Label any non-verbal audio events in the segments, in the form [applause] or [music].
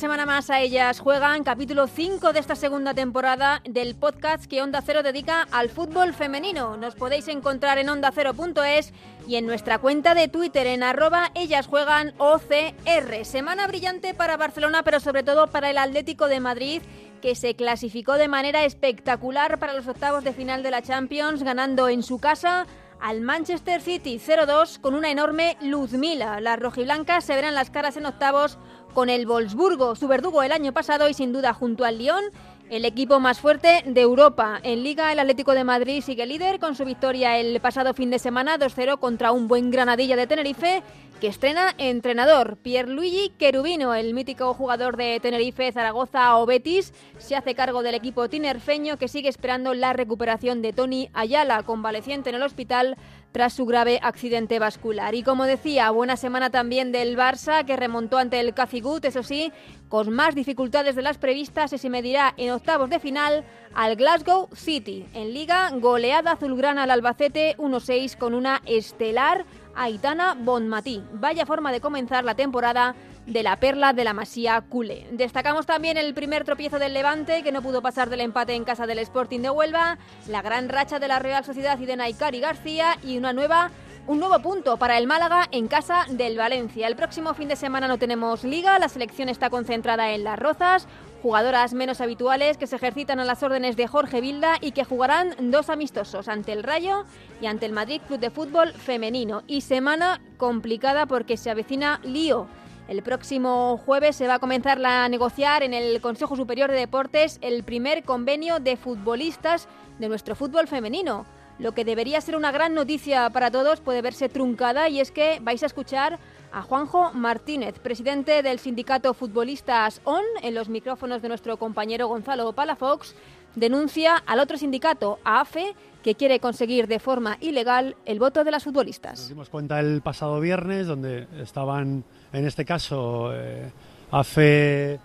Semana más a Ellas Juegan, capítulo 5 de esta segunda temporada del podcast que Onda Cero dedica al fútbol femenino. Nos podéis encontrar en ondacero.es y en nuestra cuenta de Twitter en arroba Ellas Juegan OCR. Semana brillante para Barcelona, pero sobre todo para el Atlético de Madrid que se clasificó de manera espectacular para los octavos de final de la Champions, ganando en su casa al Manchester City 0-2 con una enorme Luzmila. Las rojiblancas se verán las caras en octavos con el Wolfsburgo, su verdugo el año pasado y sin duda junto al Lyon, el equipo más fuerte de Europa. En Liga, el Atlético de Madrid sigue líder con su victoria el pasado fin de semana 2-0 contra un buen Granadilla de Tenerife que estrena entrenador. Pierluigi Cherubino, el mítico jugador de Tenerife, Zaragoza o Betis, se hace cargo del equipo tinerfeño que sigue esperando la recuperación de Tony Ayala, convaleciente en el hospital tras su grave accidente vascular. Y como decía, buena semana también del Barça, que remontó ante el Cacigut, eso sí, con más dificultades de las previstas, y se medirá en octavos de final al Glasgow City. En Liga, goleada azulgrana al Albacete 1-6 con una estelar Aitana Bonmatí. Vaya forma de comenzar la temporada de la perla de la Masía culé. Destacamos también el primer tropiezo del Levante, que no pudo pasar del empate en casa del Sporting de Huelva, la gran racha de la Real Sociedad y de Naikari García y una nueva un nuevo punto para el Málaga en casa del Valencia. El próximo fin de semana no tenemos liga, la selección está concentrada en Las Rozas, jugadoras menos habituales que se ejercitan a las órdenes de Jorge Vilda y que jugarán dos amistosos ante el Rayo y ante el Madrid Club de Fútbol Femenino. Y semana complicada porque se avecina lío. El próximo jueves se va a comenzar a negociar en el Consejo Superior de Deportes el primer convenio de futbolistas de nuestro fútbol femenino. Lo que debería ser una gran noticia para todos puede verse truncada y es que vais a escuchar a Juanjo Martínez, presidente del sindicato Futbolistas ON, en los micrófonos de nuestro compañero Gonzalo Palafox, denuncia al otro sindicato, AFE, que quiere conseguir de forma ilegal el voto de las futbolistas. Nos dimos cuenta el pasado viernes, donde estaban, en este caso, eh, AFE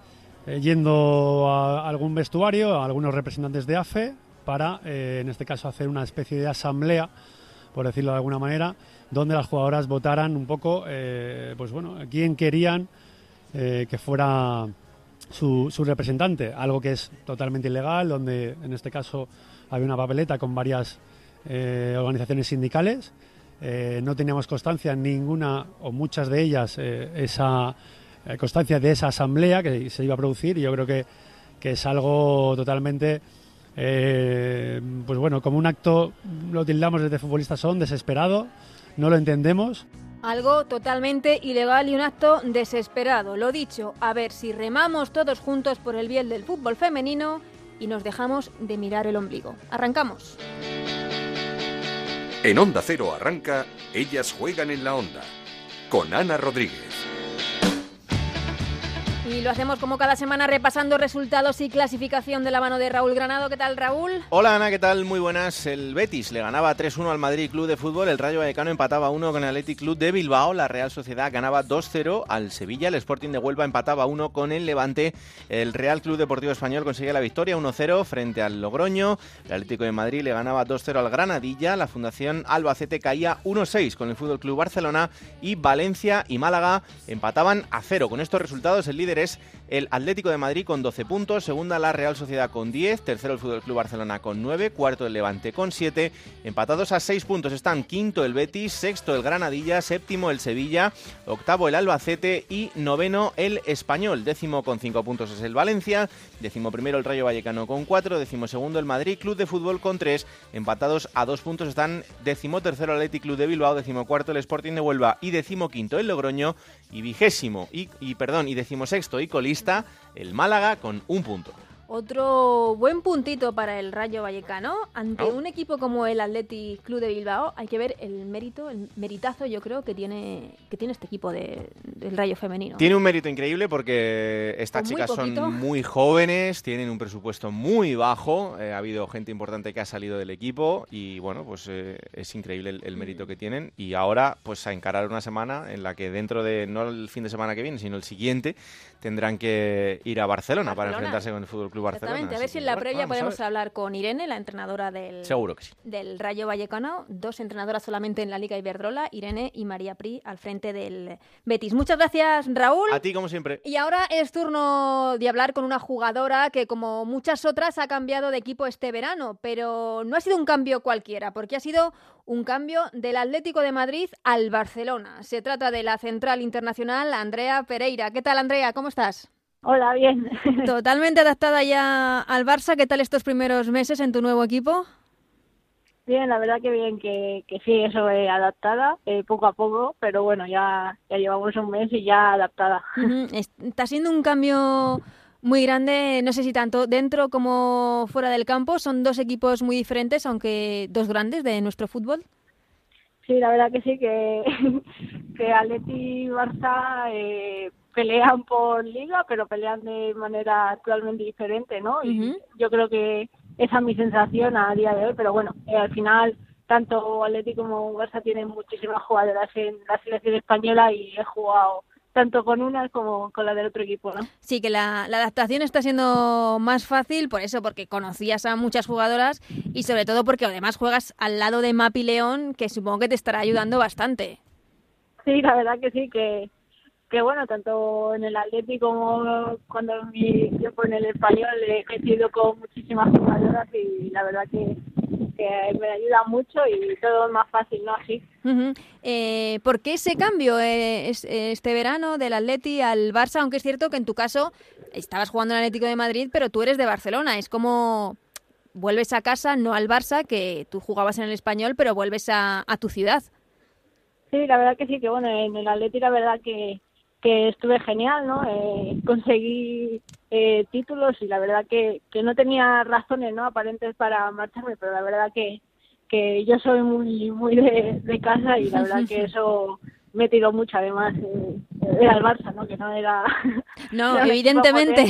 eh, yendo a algún vestuario, a algunos representantes de AFE, para, eh, en este caso, hacer una especie de asamblea, por decirlo de alguna manera, donde las jugadoras votaran un poco, pues bueno, quién querían que fuera su, su, representante, algo que es totalmente ilegal, donde en este caso había una papeleta con varias organizaciones sindicales. Eh, no teníamos constancia ninguna o muchas de ellas eh, esa constancia de esa asamblea que se iba a producir y yo creo que, que es algo totalmente eh, pues bueno, como un acto, lo tildamos desde futbolistas son, desesperado, no lo entendemos. Algo totalmente ilegal y un acto desesperado. Lo dicho, a ver si remamos todos juntos por el bien del fútbol femenino y nos dejamos de mirar el ombligo. Arrancamos. En Onda Cero arranca Ellas juegan en la onda con Ana Rodríguez. Y lo hacemos como cada semana repasando resultados y clasificación de la mano de Raúl Granado. ¿Qué tal, Raúl? Hola, Ana, ¿qué tal? Muy buenas. El Betis le ganaba 3-1 al Madrid Club de Fútbol, el Rayo Vallecano empataba 1 con el Athletic Club de Bilbao, la Real Sociedad ganaba 2-0 al Sevilla, el Sporting de Huelva empataba 1 con el Levante, el Real Club Deportivo Español conseguía la victoria 1-0 frente al Logroño, el Atlético de Madrid le ganaba 2-0 al Granadilla, la Fundación Albacete caía 1-6 con el Fútbol Club Barcelona y Valencia y Málaga empataban a 0. Con estos resultados el líder es el Atlético de Madrid con 12 puntos, segunda la Real Sociedad con 10, tercero el Fútbol Club Barcelona con 9, cuarto el Levante con 7, empatados a 6 puntos están quinto el Betis, sexto el Granadilla, séptimo el Sevilla, octavo el Albacete y noveno el Español, décimo con 5 puntos es el Valencia, décimo primero el Rayo Vallecano con 4, décimo segundo el Madrid Club de Fútbol con 3, empatados a 2 puntos están décimo tercero el Athletic Club de Bilbao, décimo cuarto el Sporting de Huelva y décimo quinto el Logroño y vigésimo y, perdón y décimo sexto y colista el Málaga con un punto. Otro buen puntito para el Rayo Vallecano. Ante un equipo como el Athletic Club de Bilbao, hay que ver el mérito, el meritazo, yo creo, que tiene, que tiene este equipo de, del Rayo Femenino. Tiene un mérito increíble porque estas chicas son muy jóvenes, tienen un presupuesto muy bajo. Eh, ha habido gente importante que ha salido del equipo y, bueno, pues eh, es increíble el, mérito que tienen. Y ahora, pues a encarar una semana en la que dentro de, no el fin de semana que viene, sino el siguiente, tendrán que ir a Barcelona, para enfrentarse con el Fútbol Club Barcelona. Exactamente, a ver si en la previa podemos hablar con Irene, la entrenadora del, Seguro que sí. del Rayo Vallecano, dos entrenadoras solamente en la Liga Iberdrola, Irene y María Pri al frente del Betis. Muchas gracias, Raúl. A ti, como siempre. Y ahora es turno de hablar con una jugadora que, como muchas otras, ha cambiado de equipo este verano, pero no ha sido un cambio cualquiera, porque ha sido un cambio del Atlético de Madrid al Barcelona. Se trata de la central internacional Andrea Pereira. ¿Qué tal, Andrea? ¿Cómo estás? Hola, bien. Totalmente adaptada ya al Barça. ¿Qué tal estos primeros meses en tu nuevo equipo? Bien, la verdad que bien, que, que sí, eso es adaptada, eh, poco a poco, pero bueno, ya, ya llevamos un mes y ya adaptada. [laughs] Está siendo un cambio muy grande, no sé si tanto dentro como fuera del campo. Son dos equipos muy diferentes, aunque dos grandes de nuestro fútbol. Sí, la verdad que sí, que, [laughs] que Atleti y Barça eh, pelean por liga, pero pelean de manera totalmente diferente, ¿no? Y yo creo que esa es mi sensación a día de hoy, pero bueno, eh, al final tanto Atleti como Barça tienen muchísimas jugadoras en la selección española y he jugado tanto con una como con la del otro equipo, ¿no? Sí, que la, adaptación está siendo más fácil por eso, porque conocías a muchas jugadoras y sobre todo porque además juegas al lado de Mapi León, que supongo que te estará ayudando bastante. Sí, la verdad que sí, que, que bueno, tanto en el Atlético como cuando mi tiempo en el español he crecido con muchísimas jugadoras y la verdad que que me ayuda mucho y todo es más fácil, ¿no? Así. eh, ¿Por qué ese cambio eh, este verano del Atleti al Barça? Aunque es cierto que en tu caso estabas jugando en el Atlético de Madrid, pero tú eres de Barcelona. Es como vuelves a casa, no al Barça, que tú jugabas en el español, pero vuelves a, a tu ciudad. Sí, la verdad que sí, que bueno, en el Atleti la verdad que que estuve genial, ¿no? Eh, conseguí eh, títulos y la verdad que, que no tenía razones, ¿no? Aparentes para marcharme, pero la verdad que, que yo soy muy muy de, casa y la verdad que [laughs] eso me tiró mucho, además eh, era el Barça, ¿no? Que no era... No, [laughs] evidentemente.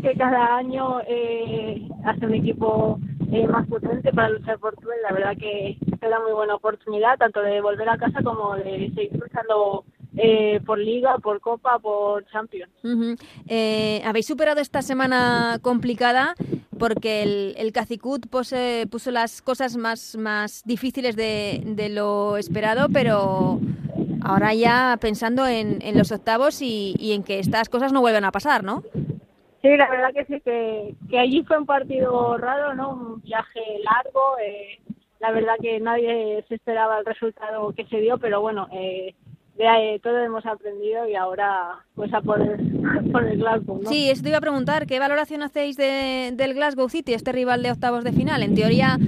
que cada año eh, hace un equipo eh, más potente para luchar por todo la verdad que era muy buena oportunidad tanto de volver a casa como de seguir luchando eh, por Liga, por Copa, por Champions. Eh, habéis superado esta semana complicada porque el, el Cacicut puso las cosas más, más difíciles de, de, lo esperado, pero ahora ya pensando en, en los octavos y, y, en que estas cosas no vuelven a pasar, ¿no? Sí, la verdad que sí, que, que allí fue un partido raro, ¿no? Un viaje largo. Eh, la verdad que nadie se esperaba el resultado que se dio, pero bueno, eh, de ahí todo hemos aprendido y ahora pues a por el, por el Glasgow. ¿no? Sí, eso te iba a preguntar, ¿qué valoración hacéis de, del Glasgow City, este rival de octavos de final? En teoría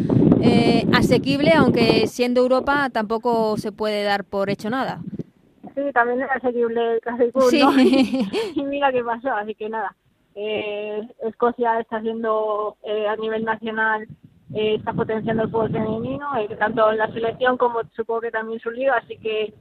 eh, asequible, aunque siendo Europa tampoco se puede dar por hecho nada. Sí, también es asequible el Glasgow, sí. ¿no? [laughs] y mira qué pasó, así que nada. Eh, Escocia está haciendo eh, a nivel nacional eh, está potenciando el fútbol femenino, eh, tanto en la selección como supongo que también su liga, así que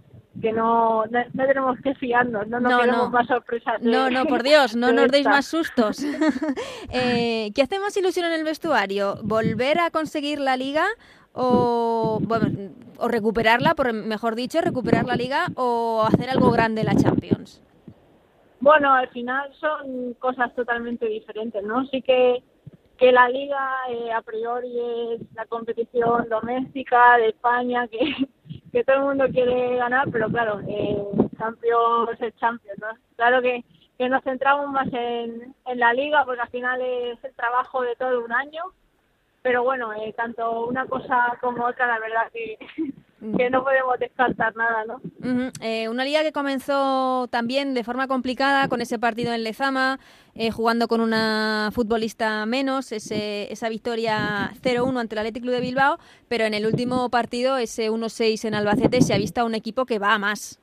que no, no, no, tenemos que fiarnos, no nos no, queremos no. más sorpresas. De, no, no, por Dios, no [laughs] nos deis más sustos. [laughs] eh, ¿Qué hace más ilusión en el vestuario? ¿Volver a conseguir la liga o, bueno, o recuperarla, por mejor dicho, recuperar la liga o hacer algo grande en la Champions? Bueno, al final son cosas totalmente diferentes, ¿no? Sí que que la liga eh, a priori es la competición doméstica de España que que todo el mundo quiere ganar, pero claro, eh, Champions es Champions, ¿no? Claro que, que nos centramos más en, en la liga, porque al final es el trabajo de todo un año, pero bueno, eh, tanto una cosa como otra, la verdad que, [laughs] que no podemos descartar nada, ¿no? Uh -huh. eh, una liga que comenzó también de forma complicada con ese partido en Lezama, eh, jugando con una futbolista menos, ese, esa victoria 0-1 ante el Athletic Club de Bilbao, pero en el último partido, ese 1-6 en Albacete, se ha visto a un equipo que va a más.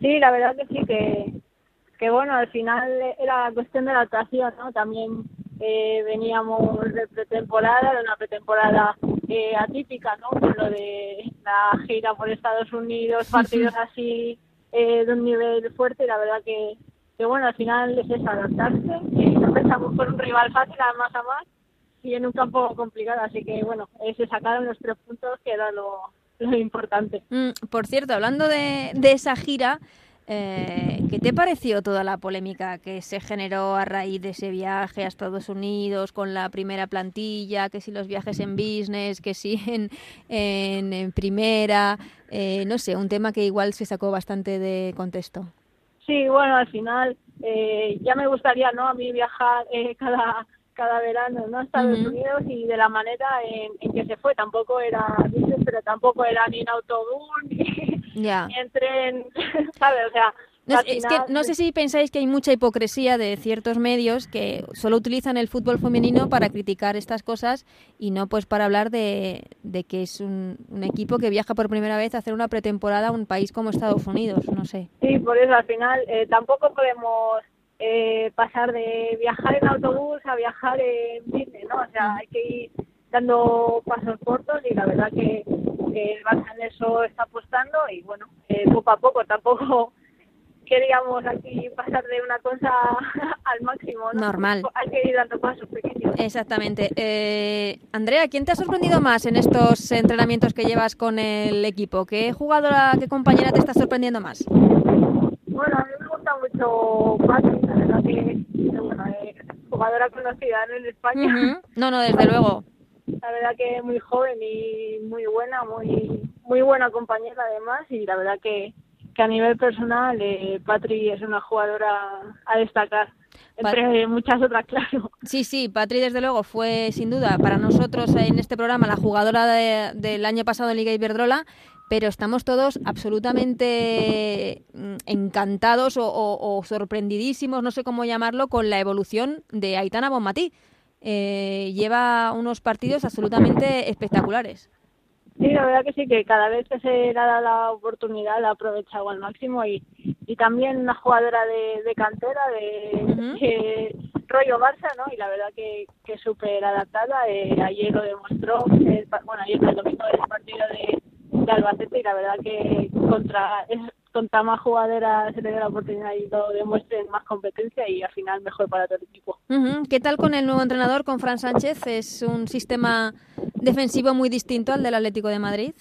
Sí, la verdad que sí, que, que bueno, al final era cuestión de la actuación, ¿no? También eh, veníamos de pretemporada, de una pretemporada eh, atípica, ¿no? Con lo de la gira por Estados Unidos, partidos así eh, de un nivel fuerte y la verdad que, que bueno, al final es eso, adaptarse. Y empezamos por un rival fácil, además a más, y en un campo complicado, así que bueno, se sacaron los tres puntos que era lo, lo importante. Mm, por cierto, hablando de, de esa gira, eh, ¿Qué te pareció toda la polémica que se generó a raíz de ese viaje a Estados Unidos con la primera plantilla? Que si los viajes en business, que si en, en, primera, eh, no sé, un tema que igual se sacó bastante de contexto. Sí, bueno, al final eh, ya me gustaría, ¿no? A mí viajar eh, cada cada verano ¿no? a Estados Unidos y de la manera en, que se fue. Tampoco era pero tampoco era ni en autobús [laughs] ni, en tren, [laughs] ¿sabes? O sea, no, es que no sé si pensáis que hay mucha hipocresía de ciertos medios que solo utilizan el fútbol femenino para criticar estas cosas y no pues para hablar de, de que es un, un, equipo que viaja por primera vez a hacer una pretemporada a un país como Estados Unidos, no sé. Sí, por eso al final eh, tampoco podemos eh, pasar de viajar en autobús a viajar en bici, ¿no? O sea, hay que ir dando pasos cortos y la verdad que, el Barça en eso está apostando y bueno, eh, poco a poco tampoco [laughs] queríamos aquí pasar de una cosa [laughs] al máximo, ¿no? Normal. Hay que ir dando pasos pequeños. Exactamente. Eh, Andrea, ¿quién te ha sorprendido más en estos entrenamientos que llevas con el equipo? ¿Qué jugadora, qué compañera te está sorprendiendo más? Bueno, a mí me gusta mucho Patti, la verdad que, bueno, es jugadora conocida en España. No, no, desde [laughs] luego. La verdad que muy joven y muy buena, muy muy buena compañera además y la verdad que, que a nivel personal eh, Patri es una jugadora a destacar. Entre muchas otras, [laughs] claro. Sí, sí, Patri desde luego fue sin duda para nosotros en este programa la jugadora del año pasado en Liga Iberdrola pero estamos todos absolutamente mm, encantados o, sorprendidísimos, no sé cómo llamarlo, con la evolución de Aitana Bonmatí. Eh, lleva unos partidos absolutamente espectaculares. Sí, la verdad que sí, que cada vez que se le da la oportunidad la ha aprovechado al máximo y, y también una jugadora de, cantera, de, rollo Barça, ¿no? Y la verdad que, que súper adaptada. Eh, ayer lo demostró, bueno, ayer el domingo el partido de, de Albacete y la verdad que contra contra más jugadoras se le dé la oportunidad y lo demuestren más competencia y al final mejor para todo el equipo. ¿Qué tal con el nuevo entrenador, con Fran Sánchez? ¿Es un sistema defensivo muy distinto al del Atlético de Madrid?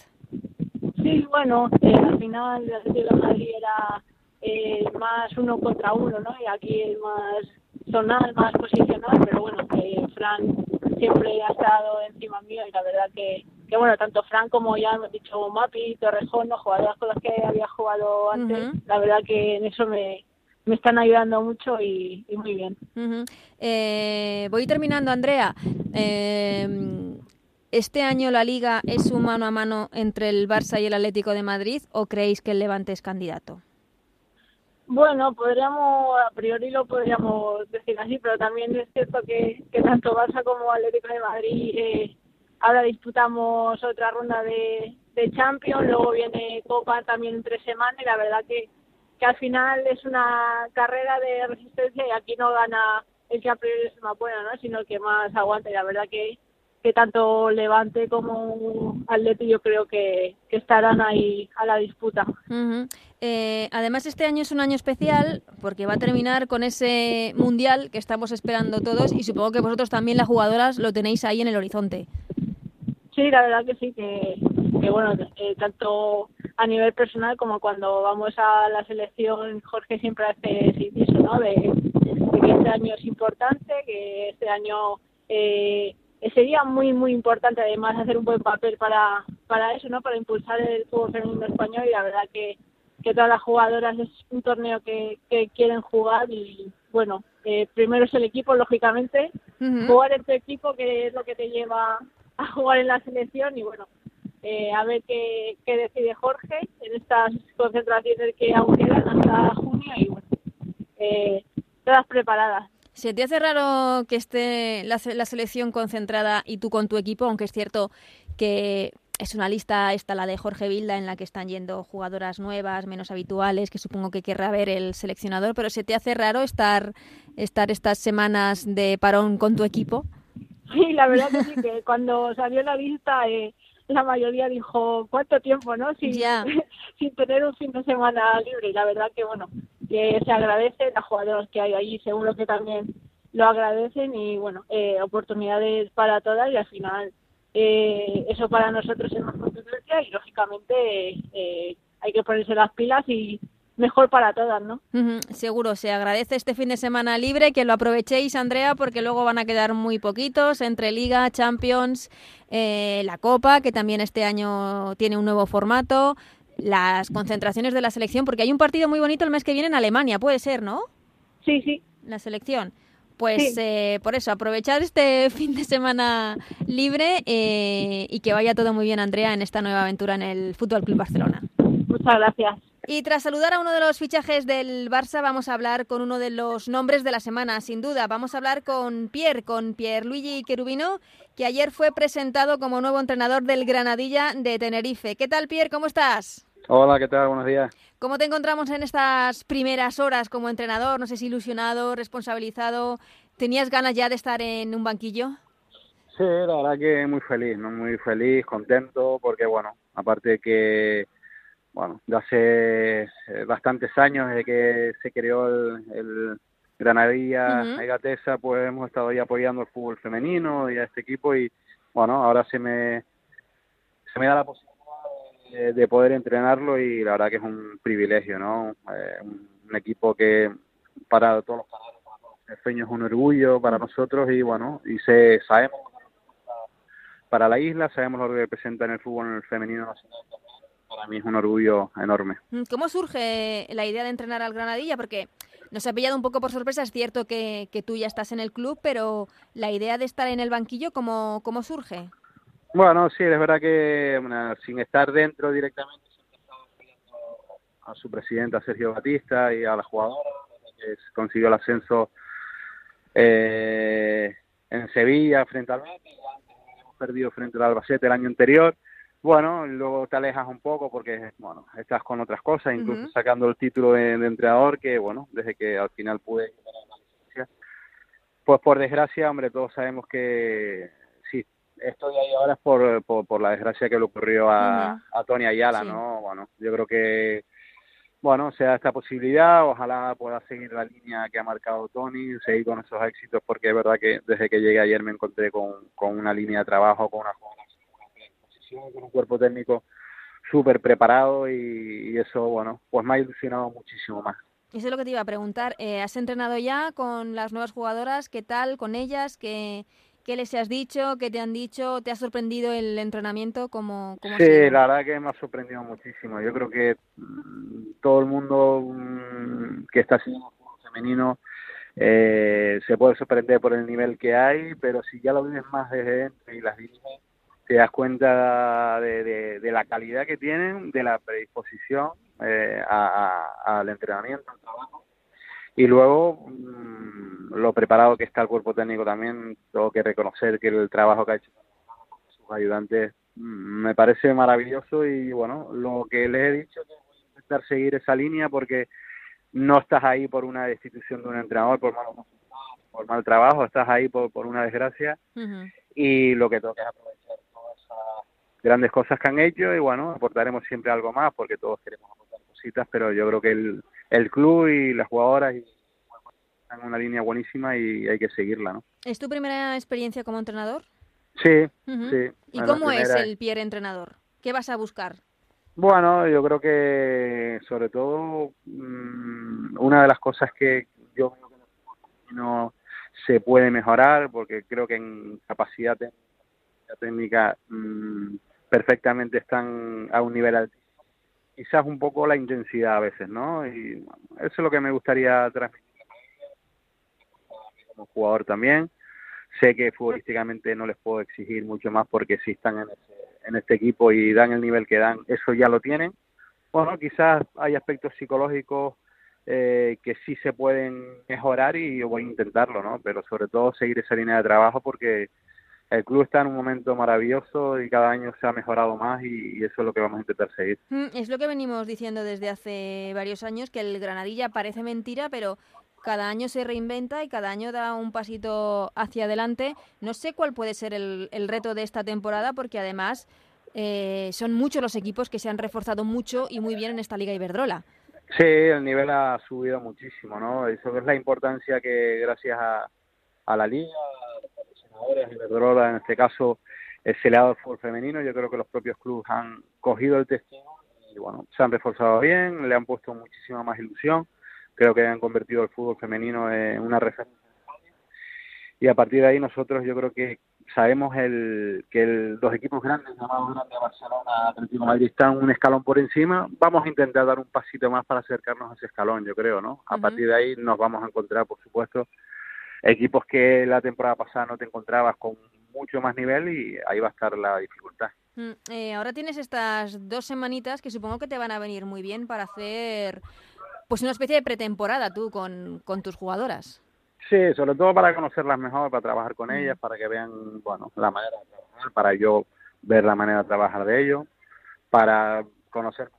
Sí, bueno, eh, al final el Atlético de Madrid era eh, más uno contra uno, ¿no? Y aquí es más zonal, más posicional, pero bueno, que Fran siempre ha estado encima mío y la verdad que que bueno, tanto Fran como ya hemos dicho Mapi, Torrejón, los jugadores con los que había jugado antes, la verdad que en eso me, me están ayudando mucho y, muy bien. eh, voy terminando, Andrea. Eh, ¿Este año la liga es un mano a mano entre el Barça y el Atlético de Madrid o creéis que el Levante es candidato? Bueno, podríamos, a priori lo podríamos decir así, pero también es cierto que, que tanto Barça como Atlético de Madrid eh, Ahora disputamos otra ronda de, de Champions, luego viene Copa también en tres semanas y la verdad que, que al final es una carrera de resistencia y aquí no gana el que a priori es más bueno, ¿no? sino el que más aguanta y la verdad que, que tanto Levante como Atleti yo creo que, que estarán ahí a la disputa. eh, además este año es un año especial porque va a terminar con ese mundial que estamos esperando todos y supongo que vosotros también las jugadoras lo tenéis ahí en el horizonte. Sí, la verdad que sí, que, que bueno, eh, tanto a nivel personal como cuando vamos a la selección, Jorge siempre hace eso, ¿no? De, que este año es importante, que este año eh, sería muy, muy importante además hacer un buen papel para, para eso, ¿no? Para impulsar el fútbol femenino español y la verdad que, que todas las jugadoras es un torneo que, que quieren jugar y bueno, eh, primero es el equipo, lógicamente, jugar en tu equipo que es lo que te lleva [laughs] a jugar en la selección y bueno, eh, a ver qué, qué, decide Jorge en estas concentraciones que aún quedan hasta junio y bueno, eh, todas preparadas. ¿Se te hace raro que esté la, la, selección concentrada y tú con tu equipo, aunque es cierto que es una lista, esta la de Jorge Vilda, en la que están yendo jugadoras nuevas, menos habituales, que supongo que querrá ver el seleccionador, pero ¿se te hace raro estar, estar estas semanas de parón con tu equipo? Sí, la verdad que sí, que cuando salió la lista eh, la mayoría dijo, ¿cuánto tiempo, no? Sin, [laughs] sin tener un fin de semana libre. Y la verdad que, bueno, que se agradece, las jugadoras que hay ahí seguro que también lo agradecen y, bueno, eh, oportunidades para todas y al final eh, eso para nosotros es más competencia y, lógicamente, eh, hay que ponerse las pilas y mejor para todas, ¿no? seguro, se agradece este fin de semana libre, que lo aprovechéis, Andrea, porque luego van a quedar muy poquitos entre Liga, Champions, eh, la Copa, que también este año tiene un nuevo formato, las concentraciones de la selección, porque hay un partido muy bonito el mes que viene en Alemania, puede ser, ¿no? Sí, sí. La selección. Pues eh, por eso, aprovechar este [laughs] fin de semana libre eh, y que vaya todo muy bien, Andrea, en esta nueva aventura en el Fútbol Club Barcelona. Muchas gracias. Y tras saludar a uno de los fichajes del Barça, vamos a hablar con uno de los nombres de la semana, sin duda. Vamos a hablar con Pierre, con Pierre Luigi Querubino, que ayer fue presentado como nuevo entrenador del Granadilla de Tenerife. ¿Qué tal, Pierre? ¿Cómo estás? Hola, ¿qué tal? Buenos días. ¿Cómo te encontramos en estas primeras horas como entrenador? No sé si ilusionado, responsabilizado. ¿Tenías ganas ya de estar en un banquillo? Sí, la verdad que muy feliz, ¿no? Muy feliz, contento, porque bueno, aparte que bueno, de hace eh, bastantes años desde que se creó el, Granadilla uh pues hemos estado ahí apoyando el fútbol femenino y a este equipo y bueno, ahora se me se me da la posibilidad de, poder entrenarlo y la verdad que es un privilegio, ¿no? Eh, un, equipo que para todos los canales, es un orgullo para nosotros y bueno, y se sabemos para la isla, sabemos lo que representa en el fútbol femenino nacional para mí es un orgullo enorme. Mm, ¿Cómo surge la idea de entrenar al Granadilla? Porque nos ha pillado un poco por sorpresa, es cierto que, que tú ya estás en el club, pero la idea de estar en el banquillo, ¿cómo, cómo surge? Bueno, sí, es verdad que sin estar dentro directamente, a su presidenta Sergio Batista y a la jugadora, que consiguió el ascenso eh, en Sevilla frente al Betis, hemos perdido frente al Albacete el año anterior, bueno, luego te alejas un poco porque, bueno, estás con otras cosas, incluso sacando el título de, entrenador, que, bueno, desde que al final pude pues por desgracia, hombre, todos sabemos que sí, estoy ahí ahora es por, por, la desgracia que le ocurrió a, a Tony Ayala, ¿no? Bueno, yo creo que, bueno, sea esta posibilidad, ojalá pueda seguir la línea que ha marcado Tony, seguir con esos éxitos, porque es verdad que desde que llegué ayer me encontré con, con una línea de trabajo, con una con un cuerpo técnico súper preparado y, eso, bueno, pues me ha ilusionado muchísimo más. Eso es lo que te iba a preguntar. Eh, ¿Has entrenado ya con las nuevas jugadoras? ¿Qué tal con ellas? ¿Qué, qué les has dicho? ¿Qué te han dicho? ¿Te ha sorprendido el entrenamiento? como sí, la verdad que me ha sorprendido muchísimo. Yo creo que mm, todo el mundo mm, que está haciendo fútbol femenino eh, se puede sorprender por el nivel que hay, pero si ya lo vives más desde dentro y las diriges, te das cuenta de, de, la calidad que tienen, de la predisposición eh, al entrenamiento, al trabajo. Y luego, mm, lo preparado que está el cuerpo técnico también, tengo que reconocer que el trabajo que ha hecho sus ayudantes mm, me parece maravilloso. Y bueno, lo que les he dicho que voy a intentar seguir esa línea porque no estás ahí por una destitución de un entrenador, por mal, por mal trabajo, estás ahí por, por una desgracia. Y lo que tengo que es aprovechar grandes cosas que han hecho y bueno, aportaremos siempre algo más porque todos queremos aportar cositas, pero yo creo que el, el club y las jugadoras están en una línea buenísima y hay que seguirla, ¿no? ¿Es tu primera experiencia como entrenador? Sí, sí. ¿Y cómo es el Pierre entrenador? ¿Qué vas a buscar? Bueno, yo creo que sobre todo mm, una de las cosas que yo creo que no se puede mejorar, porque creo que en capacidad técnica mm, perfectamente están a un nivel. Quizás un poco la intensidad a veces, ¿no? Y eso es lo que me gustaría transmitir como jugador también. Sé que futbolísticamente no les puedo exigir mucho más porque si están en, en este equipo y dan el nivel que dan, eso ya lo tienen. Bueno, quizás hay aspectos psicológicos eh, que sí se pueden mejorar y yo voy a intentarlo, ¿no? Pero sobre todo seguir esa línea de trabajo porque el club está en un momento maravilloso y cada año se ha mejorado más y, eso es lo que vamos a intentar seguir. Mm, es lo que venimos diciendo desde hace varios años, que el Granadilla parece mentira, pero cada año se reinventa y cada año da un pasito hacia adelante. No sé cuál puede ser el, reto de esta temporada, porque además eh, son muchos los equipos que se han reforzado mucho y muy bien en esta Liga Iberdrola. Sí, el nivel ha subido muchísimo, ¿no? Eso es la importancia que gracias a, a la Liga, Iberdrola, en este caso, se le ha dado el fútbol femenino. Yo creo que los propios clubes han cogido el testigo y, bueno, se han reforzado bien, le han puesto muchísima más ilusión. Creo que han convertido el fútbol femenino en una referencia. Y a partir de ahí nosotros yo creo que sabemos el, que el, los equipos grandes, llamados grandes, Barcelona, Atlético Madrid, están un escalón por encima. Vamos a intentar dar un pasito más para acercarnos a ese escalón, yo creo, ¿no? A partir de ahí nos vamos a encontrar, por supuesto, equipos que la temporada pasada no te encontrabas con mucho más nivel y ahí va a estar la dificultad. Mm, eh, ahora tienes estas dos semanitas que supongo que te van a venir muy bien para hacer pues una especie de pretemporada tú con, con tus jugadoras. Sí, sobre todo para conocerlas mejor, para trabajar con mm. ellas, para que vean, bueno, la manera de trabajar, para yo ver la manera de trabajar de ellos, para conocer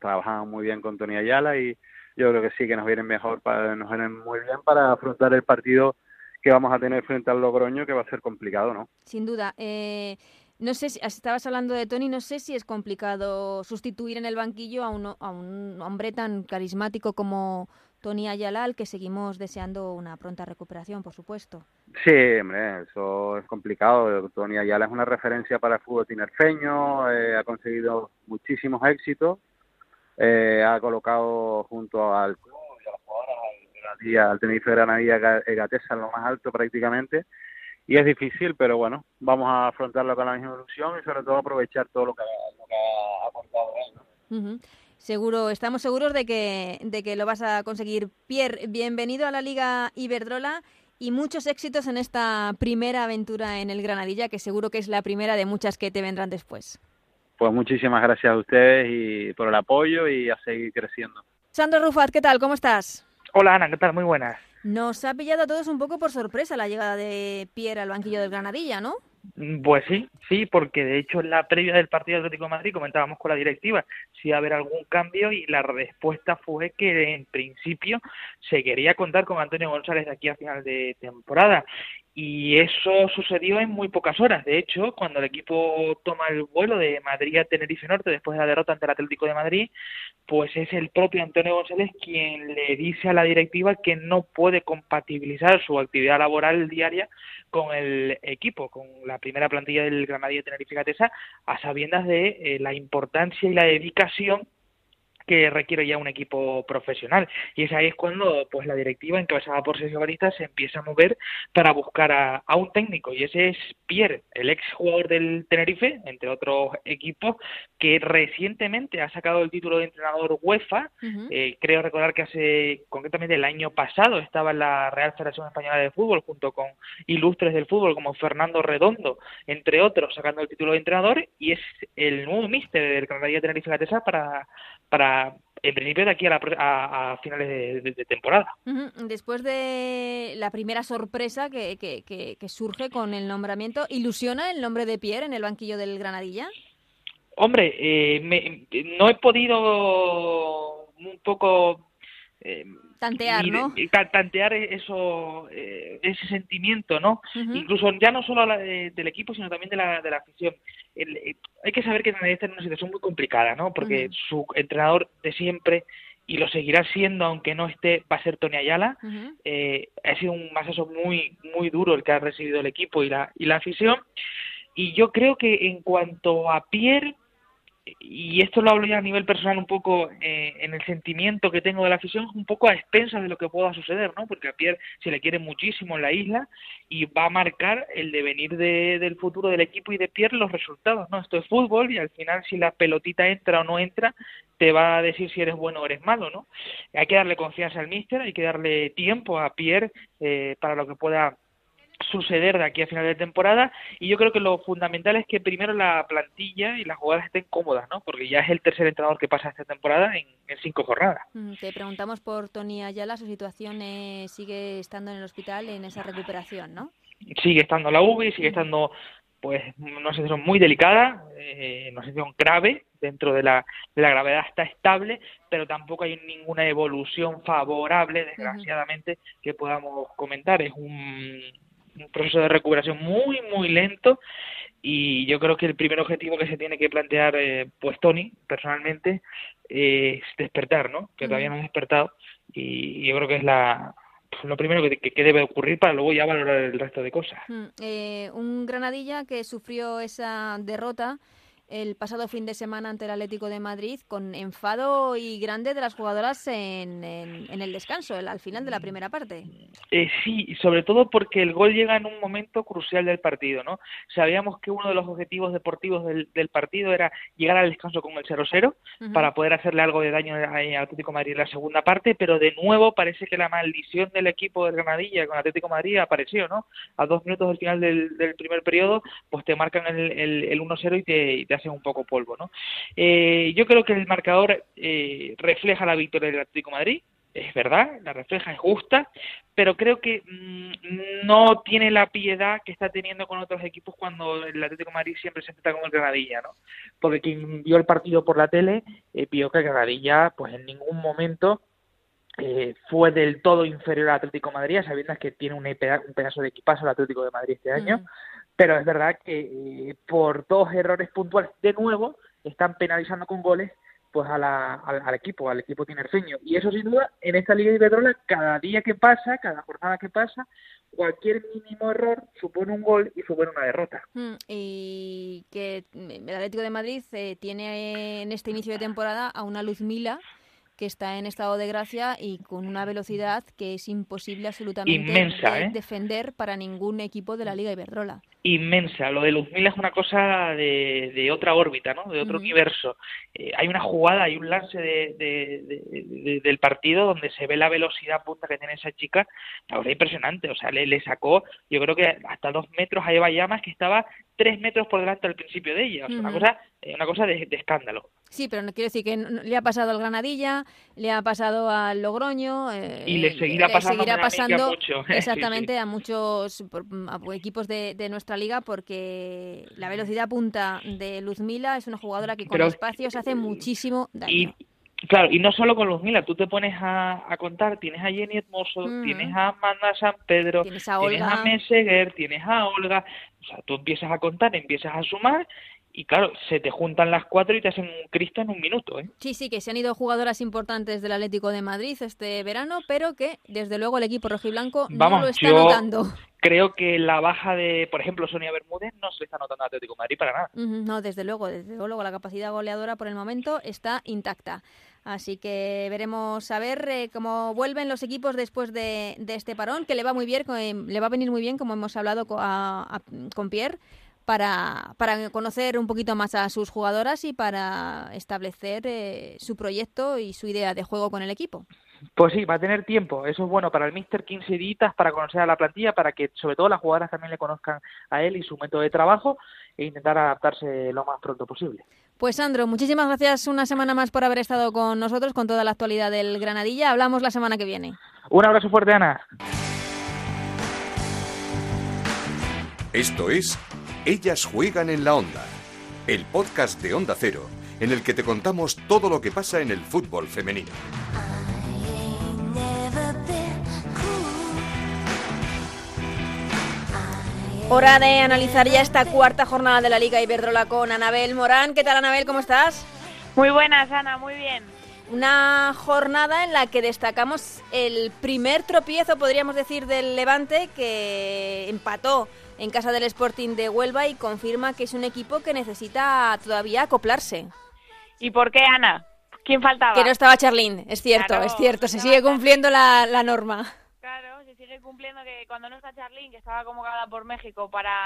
trabajaban muy bien con Tony Ayala y yo creo que sí que nos vienen mejor, para, nos vienen muy bien para afrontar el partido que vamos a tener frente al Logroño, que va a ser complicado, ¿no? Sin duda. Eh, no sé si estabas hablando de Tony, no sé si es complicado sustituir en el banquillo a un, a un hombre tan carismático como Tony Ayala, al que seguimos deseando una pronta recuperación, por supuesto. Sí, hombre, eso es complicado. Tony Ayala es una referencia para el fútbol tinerfeño, eh, ha conseguido muchísimos éxitos eh, ha colocado junto al club y a los jugadores al, Tenerife Granadilla Gatesa en lo más alto prácticamente y es difícil, pero bueno, vamos a afrontarlo con la misma ilusión y sobre todo aprovechar todo lo que, ha aportado él. Seguro, estamos seguros de que, de que lo vas a conseguir. Pierre, bienvenido a la Liga Iberdrola y muchos éxitos en esta primera aventura en el Granadilla, que seguro que es la primera de muchas que te vendrán después. Pues muchísimas gracias a ustedes y por el apoyo y a seguir creciendo. Sandro Rufat, ¿qué tal? ¿Cómo estás? Hola Ana, ¿qué tal? Muy buenas. Nos ha pillado a todos un poco por sorpresa la llegada de Pierre al banquillo del Granadilla, ¿no? Mm, pues sí, sí, porque de hecho en la previa del partido Atlético de Madrid comentábamos con la directiva si iba a haber algún cambio y la respuesta fue que en principio se quería contar con Antonio González de aquí a final de temporada y eso sucedió en muy pocas horas. De hecho, cuando el equipo toma el vuelo de Madrid a Tenerife Norte después de la derrota ante el Atlético de Madrid, pues es el propio Antonio González quien le dice a la directiva que no puede compatibilizar su actividad laboral diaria con el equipo, con la primera plantilla del Granadilla Tenerife Gatesa, a sabiendas de eh, la importancia y la dedicación que requiere ya un equipo profesional. Y es ahí es cuando pues la directiva, encabezada por Sergio Barista, se empieza a mover para buscar a, un técnico. Y ese es Pierre, el ex jugador del Tenerife, entre otros equipos, que recientemente ha sacado el título de entrenador UEFA. Eh, creo recordar que hace, concretamente el año pasado, estaba en la Real Federación Española de Fútbol junto con ilustres del fútbol como Fernando Redondo, entre otros, sacando el título de entrenador. Y es el nuevo míster del Granadilla Tenerife Gatesa para, para en principio de aquí a, finales de, temporada. Después de la primera sorpresa que, que, surge con el nombramiento, ¿ilusiona el nombre de Pierre en el banquillo del Granadilla? Hombre, eh, no he podido un poco eh, tantear, ¿no? tantear eso, eh, ese sentimiento, ¿no? Incluso ya no solo del equipo, sino también de la, de la afición. Eh, hay que saber que Nadie está en una situación muy complicada, ¿no? Porque su entrenador de siempre y lo seguirá siendo aunque no esté va a ser Tony Ayala eh, ha sido un masazo muy muy duro el que ha recibido el equipo y la y la afición y yo creo que en cuanto a Pierre y esto lo hablo ya a nivel personal un poco eh, en el sentimiento que tengo de la afición, un poco a expensas de lo que pueda suceder, ¿no? Porque a Pierre se le quiere muchísimo en la isla y va a marcar el devenir de, del futuro del equipo y de Pierre los resultados, ¿no? Esto es fútbol y al final si la pelotita entra o no entra, te va a decir si eres bueno o eres malo, ¿no? Hay que darle confianza al míster, hay que darle tiempo a Pierre eh, para lo que pueda suceder de aquí a final de temporada y yo creo que lo fundamental es que primero la plantilla y las jugadoras estén cómodas, ¿no? Porque ya es el tercer entrenador que pasa esta temporada en, cinco jornadas. Mm, te preguntamos por Tony Ayala, su situación eh, sigue estando en el hospital en esa recuperación, ¿no? sigue estando la UBI, sigue estando pues una situación muy delicada, eh, una situación grave, dentro de la, de la gravedad está estable, pero tampoco hay ninguna evolución favorable, desgraciadamente, que podamos comentar. Es un, proceso de recuperación muy, muy lento y yo creo que el primer objetivo que se tiene que plantear, eh, pues Tony, personalmente, es despertar, ¿no? Que todavía no ha despertado y yo creo que es la, lo primero que, que, debe ocurrir para luego ya valorar el resto de cosas. Eh, un Granadilla que sufrió esa derrota el pasado fin de semana ante el Atlético de Madrid con enfado y grande de las jugadoras en, en, el descanso, al final de la primera parte. Eh, sí, sobre todo porque el gol llega en un momento crucial del partido, ¿no? Sabíamos que uno de los objetivos deportivos del, del partido era llegar al descanso con el 0-0 para poder hacerle algo de daño al Atlético de Madrid en la segunda parte, pero de nuevo parece que la maldición del equipo de Granadilla con Atlético de Madrid apareció, ¿no? A dos minutos del final del, del primer periodo, pues te marcan el, el, el 1-0 y te, y te hacen un poco polvo, ¿no? Eh, yo creo que el marcador eh, refleja la victoria del Atlético Madrid, es verdad, la refleja, es justa, pero creo que mm, no tiene la piedad que está teniendo con otros equipos cuando el Atlético Madrid siempre se enfrenta con el Granadilla, ¿no? Porque quien vio el partido por la tele eh, vio que el Granadilla, pues en ningún momento eh, fue del todo inferior al Atlético Madrid, sabiendo que tiene un, pedazo de equipazo el Atlético de Madrid este año pero es verdad que eh, por dos errores puntuales de nuevo están penalizando con goles pues a la, al, equipo, al equipo tinerfeño. Y eso sin duda, en esta Liga de Iberdrola, cada día que pasa, cada jornada que pasa, cualquier mínimo error supone un gol y supone una derrota. Mm, y que el Atlético de Madrid eh, tiene en este inicio de temporada a una Luz Mila que está en estado de gracia y con una velocidad que es imposible absolutamente ¿eh? defender para ningún equipo de la Liga Iberdrola inmensa. Lo de Luzmila es una cosa de, de otra órbita, ¿no? De otro universo. Eh, hay una jugada, hay un lance de, del partido donde se ve la velocidad punta que tiene esa chica. La impresionante. O sea, le, le, sacó, yo creo que hasta dos metros a Eva Llamas, que estaba tres metros por delante al principio de ella. O sea, una cosa, eh, una cosa de, escándalo. Sí, pero no quiero decir que le ha pasado al Granadilla, le ha pasado al Logroño. Eh, y le seguirá pasando, mucho. [laughs] Exactamente, a muchos equipos de, de nuestra liga porque la velocidad punta de Luzmila es una jugadora que con espacios hace muchísimo daño. Y, claro, y no solo con Luzmila, tú te pones a, contar, tienes a Jenny Hermoso, tienes a Amanda San Pedro, tienes a, Olga. tienes Meseguer, tienes a Olga, o sea, tú empiezas a contar, empiezas a sumar y claro, se te juntan las cuatro y te hacen un Cristo en un minuto. ¿eh? Sí, sí, que se han ido jugadoras importantes del Atlético de Madrid este verano, pero que desde luego el equipo rojiblanco no lo está notando. Creo que la baja de, por ejemplo, Sonia Bermúdez no se está notando al Atlético de Madrid para nada. no, desde luego, desde luego la capacidad goleadora por el momento está intacta. Así que veremos a ver eh, cómo vuelven los equipos después de, este parón, que le va muy bien, eh, le va a venir muy bien, como hemos hablado con Pierre para, para conocer un poquito más a sus jugadoras y para establecer eh, su proyecto y su idea de juego con el equipo. Pues sí, va a tener tiempo. Eso es bueno para el Mister 15 días para conocer a la plantilla, para que sobre todo las jugadoras también le conozcan a él y su método de trabajo e intentar adaptarse lo más pronto posible. Pues Sandro, muchísimas gracias una semana más por haber estado con nosotros con toda la actualidad del Granadilla. Hablamos la semana que viene. Un abrazo fuerte, Ana. Esto es ellas juegan en la onda, el podcast de Onda Cero, en el que te contamos todo lo que pasa en el fútbol femenino. Hora de analizar ya esta cuarta jornada de la Liga Iberdrola con Anabel Morán. ¿Qué tal, Anabel? ¿Cómo estás? Muy buenas, Ana, muy bien. Una jornada en la que destacamos el primer tropiezo, podríamos decir, del Levante, que empató en casa del Sporting de Huelva y confirma que es un equipo que necesita todavía acoplarse. ¿Y por qué, Ana? ¿Quién faltaba? Que no estaba Charlín, es cierto, es cierto, se sigue cumpliendo la, norma. Claro, se sigue cumpliendo que cuando no está Charlín, que estaba convocada por México para,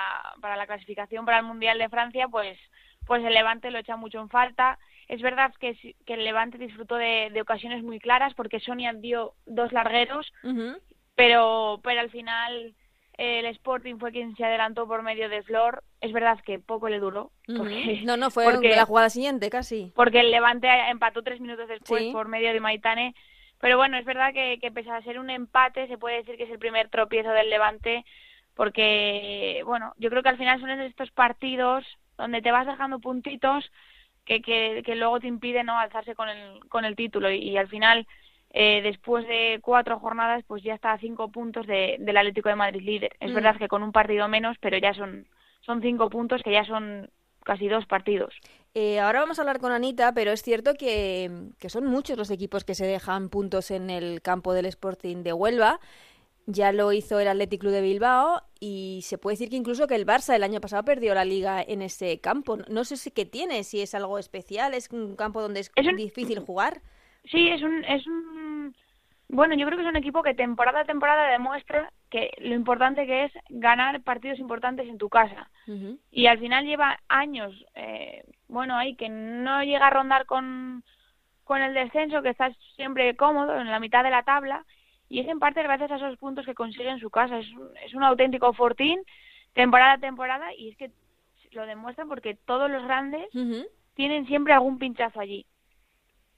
para la clasificación para el Mundial de Francia, pues, pues el Levante lo echa mucho en falta. Es verdad que, que el Levante disfrutó de, de, ocasiones muy claras porque Sonia dio dos largueros, pero, pero al final el Sporting fue quien se adelantó por medio de Flor. Es verdad que poco le duró. no, no, fue la jugada siguiente casi. Porque el Levante empató tres minutos después por medio de Maitane. Pero bueno, es verdad que, que pese a ser un empate, se puede decir que es el primer tropiezo del Levante porque, bueno, yo creo que al final son estos partidos donde te vas dejando puntitos que, que, que luego te impiden no alzarse con el, con el título y, al final eh, después de cuatro jornadas pues ya está a cinco puntos de, del Atlético de Madrid líder es mm. verdad que con un partido menos pero ya son son cinco puntos que ya son casi dos partidos eh, ahora vamos a hablar con Anita, pero es cierto que, que, son muchos los equipos que se dejan puntos en el campo del Sporting de Huelva. Ya lo hizo el Athletic Club de Bilbao y se puede decir que incluso que el Barça el año pasado perdió la liga en ese campo. No sé si qué tiene, si es algo especial, es un campo donde es, difícil jugar. Sí, es un, es un... Bueno, yo creo que es un equipo que temporada a temporada demuestra que lo importante que es ganar partidos importantes en tu casa. Y al final lleva años, eh, bueno, ahí que no llega a rondar con, con el descenso, que estás siempre cómodo en la mitad de la tabla y es en parte gracias a esos puntos que consigue en su casa. Es, es un auténtico fortín temporada a temporada y es que lo demuestran porque todos los grandes tienen siempre algún pinchazo allí.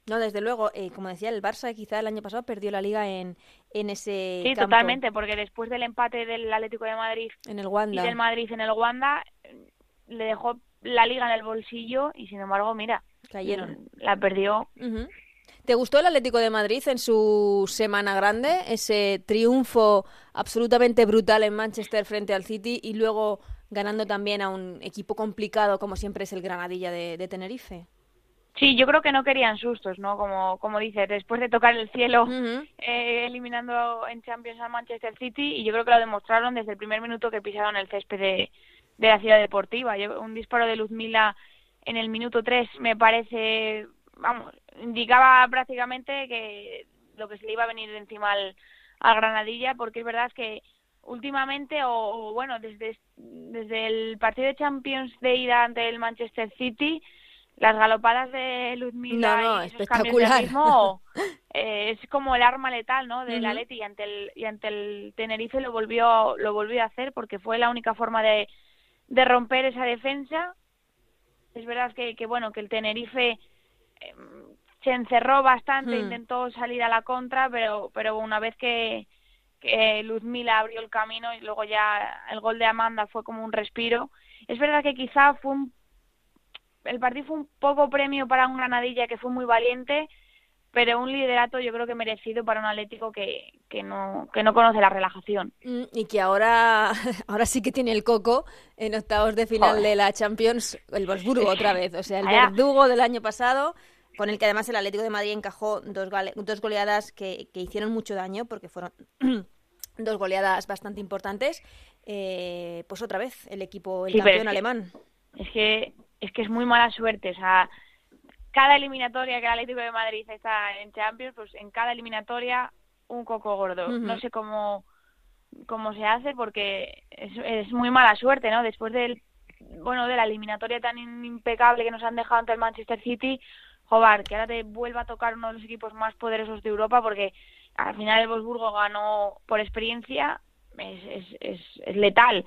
No, desde luego, eh, como decía, el Barça quizá el año pasado perdió la liga en, en ese Sí, totalmente, porque después del empate del Atlético de Madrid en el Wanda. y del Madrid en el Wanda, le dejó la liga en el bolsillo y sin embargo, mira, cayeron. La perdió. ¿Te gustó el Atlético de Madrid en su semana grande? Ese triunfo absolutamente brutal en Manchester frente al City y luego ganando también a un equipo complicado como siempre es el Granadilla de, Tenerife. Sí, yo creo que no querían sustos, ¿no? Como, como dices, después de tocar el cielo eh, eliminando en Champions al Manchester City y yo creo que lo demostraron desde el primer minuto que pisaron el césped de, de la ciudad deportiva. Un disparo de Luzmila en el minuto 3 me parece vamos, indicaba prácticamente que lo que se le iba a venir de encima al, Granadilla, porque es verdad que últimamente, o, bueno, desde, desde el partido de Champions de ida ante el Manchester City, las galopadas de Ludmilla no, y espectacular. [laughs] eh, es como el arma letal no del uh y ante el y ante el Tenerife lo volvió lo volvió a hacer porque fue la única forma de, de romper esa defensa es verdad que, que bueno que el Tenerife se encerró bastante, hmm. intentó salir a la contra, pero, pero una vez que, que Luzmila abrió el camino y luego ya el gol de Amanda fue como un respiro. Es verdad que quizá fue un, el partido fue un poco premio para un Granadilla que fue muy valiente, pero un liderato yo creo que merecido para un Atlético que, que no que no conoce la relajación. Mm, y que ahora [laughs] ahora sí que tiene el coco en octavos de final de la Champions el Wolfsburgo otra vez. O sea el [laughs] verdugo del año pasado con el que además el Atlético de Madrid encajó dos, dos goleadas que, que hicieron mucho daño porque fueron [clears throat] dos goleadas bastante importantes. Eh, pues otra vez el equipo el campeón alemán. es que es que es muy mala suerte o sea cada eliminatoria que el Atlético de Madrid está en Champions, pues en cada eliminatoria un coco gordo. No sé cómo, cómo se hace porque es, es, muy mala suerte, ¿no? Después del bueno de la eliminatoria tan impecable que nos han dejado ante el Manchester City, joder, que ahora te vuelva a tocar uno de los equipos más poderosos de Europa porque al final el Wolfsburgo ganó por experiencia, es, es, es, es letal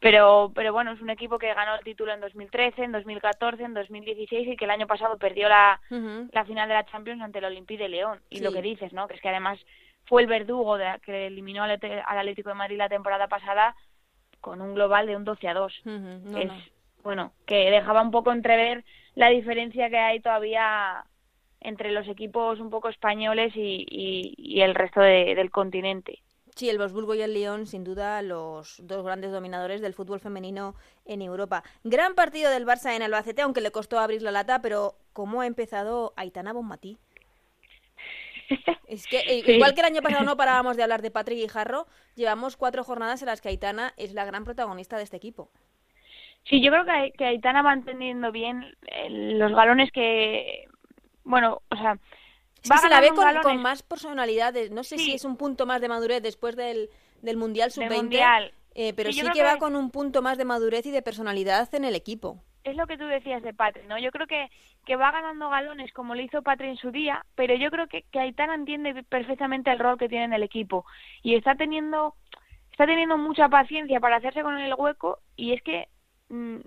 pero pero bueno es un equipo que ganó el título en 2013 en 2014 en 2016 y que el año pasado perdió la, la final de la Champions ante el Olympique de León. Y lo que dices no que es que además fue el verdugo de, que eliminó al, Atlético de Madrid la temporada pasada con un global de un 12 a 2 es bueno que dejaba un poco entrever la diferencia que hay todavía entre los equipos un poco españoles y, y, el resto del continente Sí, el Wolfsburgo y el Lyon, sin duda, los dos grandes dominadores del fútbol femenino en Europa. Gran partido del Barça en Albacete, aunque le costó abrir la lata, pero ¿cómo ha empezado Aitana Bonmatí? Es que eh, igual que el año pasado no parábamos de hablar de Patrick y Jarro, llevamos cuatro jornadas en las que Aitana es la gran protagonista de este equipo. Sí, yo creo que, que Aitana va entendiendo bien eh, los galones que, bueno, o sea, es que se la ve con, más personalidad. No sé si es un punto más de madurez después del, del Mundial Sub-20. Eh, pero sí, que va con un punto más de madurez y de personalidad en el equipo. Es lo que tú decías de Patri, ¿no? Yo creo que, que va ganando galones como lo hizo Patri en su día, pero yo creo que, que Aitana entiende perfectamente el rol que tiene en el equipo y está teniendo está teniendo mucha paciencia para hacerse con el hueco y es que mm,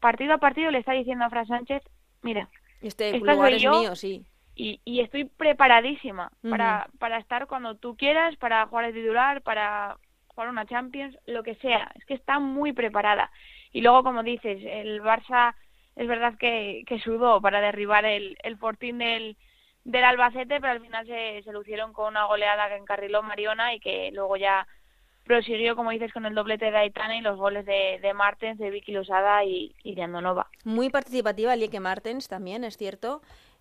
partido a partido le está diciendo a Fran Sánchez, mira, este lugar es mío, sí y, estoy preparadísima para, para estar cuando tú quieras, para jugar de titular, para jugar una Champions, lo que sea. Es que está muy preparada. Y luego, como dices, el Barça es verdad que, que sudó para derribar el, el fortín del, del Albacete, pero al final se, se lucieron con una goleada que encarriló Mariona y que luego ya prosiguió, como dices, con el doblete de Aitana y los goles de, de Martens, de Vicky Losada y, y de Andonova. Muy participativa Lieke Martens también, es cierto,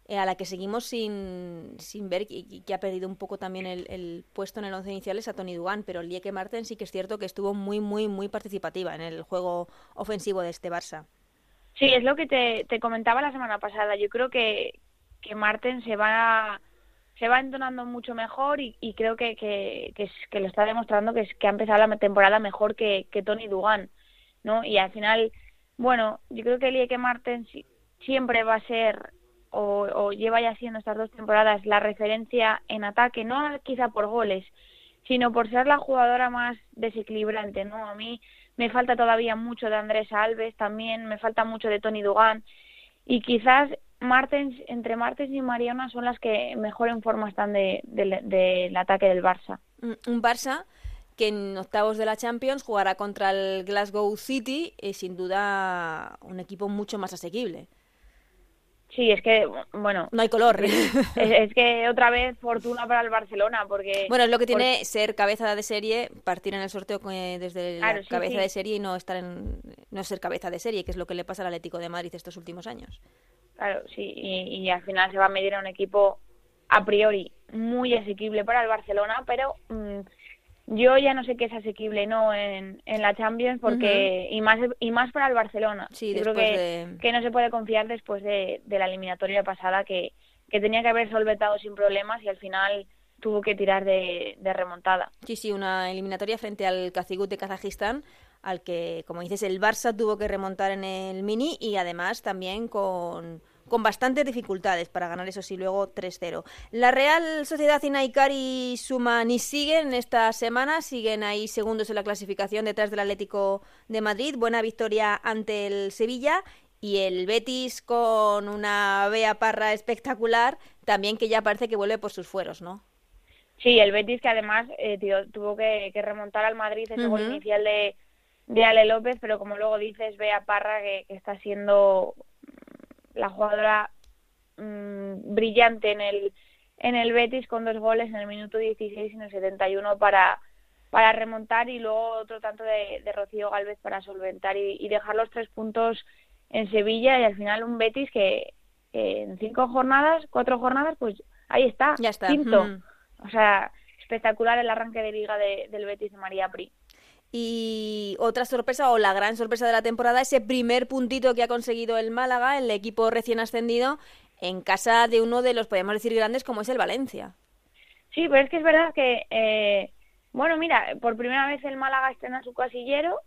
eh, a la que seguimos sin, sin ver y, que ha perdido un poco también el, el puesto en el once inicial es a Tony Dugan, pero Lieke Martens sí que es cierto que estuvo muy, muy, muy participativa en el juego ofensivo de este Barça. Sí, es lo que te, te comentaba la semana pasada. Yo creo que, que Martens se va se va entonando mucho mejor y, y creo que, que, que, lo está demostrando que ha empezado la temporada mejor que, que Tony Dugan, ¿no? Y al final, bueno, yo creo que Lieke Martens siempre va a ser o, o, lleva ya siendo estas dos temporadas la referencia en ataque, no quizá por goles, sino por ser la jugadora más desequilibrante, ¿no? A mí me falta todavía mucho de Andrés Alves, también me falta mucho de Tony Dugan y quizás Martens, entre Martens y Mariona son las que mejor en forma están del de, ataque del Barça. Un Barça que en octavos de la Champions jugará contra el Glasgow City y sin duda un equipo mucho más asequible. Sí, es que, bueno... No hay color. [laughs] Es, es, que otra vez fortuna para el Barcelona, porque... Bueno, es lo que tiene ser cabeza de serie, partir en el sorteo desde claro, la sí, cabeza sí. de serie y no estar en... no ser cabeza de serie, que es lo que le pasa al Atlético de Madrid estos últimos años. Claro, sí, y, y al final se va a medir a un equipo a priori muy asequible para el Barcelona, pero mmm, yo ya no sé qué es asequible no en, en la Champions porque uh -huh. y más y más para el Barcelona. Sí, yo creo que, de... que, no se puede confiar después de, de, la eliminatoria pasada que, que tenía que haber solventado sin problemas y al final tuvo que tirar de, de remontada. Sí sí una eliminatoria frente al Kazigut de Kazajistán al que como dices el Barça tuvo que remontar en el mini y además también con con bastantes dificultades para ganar eso sí luego 3-0. La Real Sociedad y suman y siguen esta semana, siguen ahí segundos en la clasificación detrás del Atlético de Madrid, buena victoria ante el Sevilla y el Betis con una Bea Parra espectacular, también que ya parece que vuelve por sus fueros, ¿no? Sí, el Betis que además eh, tío, tuvo que, que, remontar al Madrid ese uh -huh. gol inicial de, de Ale López, pero como luego dices, Bea Parra que, que está siendo la jugadora mmm, brillante en el en el Betis con dos goles en el minuto 16 y en el 71 para para remontar y luego otro tanto de, de Rocío Galvez para solventar y, y, dejar los tres puntos en Sevilla y al final un Betis que, que en cinco jornadas, cuatro jornadas, pues ahí está, ya está. quinto. Mm. O sea, espectacular el arranque de liga de, del Betis de María Pri. Y otra sorpresa o la gran sorpresa de la temporada, ese primer puntito que ha conseguido el Málaga, el equipo recién ascendido, en casa de uno de los, podríamos decir, grandes como es el Valencia. Sí, pero es que es verdad que, eh, bueno, mira, por primera vez el Málaga estrena su casillero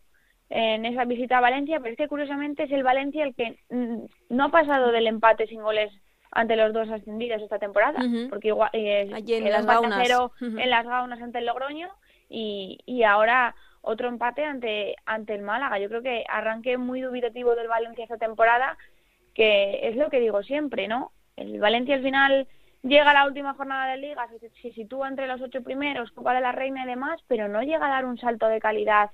en esa visita a Valencia, pero es que curiosamente es el Valencia el que mm, no ha pasado del empate sin goles ante los dos ascendidos esta temporada, uh -huh. porque igual eh, Allí en las gaunas. Cero uh -huh. en las gaunas ante el Logroño y, y ahora otro empate ante, ante el Málaga. Yo creo que arranque muy dubitativo del Valencia esta temporada, que es lo que digo siempre, ¿no? El Valencia al final llega a la última jornada de liga, se, se sitúa entre los ocho primeros, Copa de la Reina y demás, pero no llega a dar un salto de calidad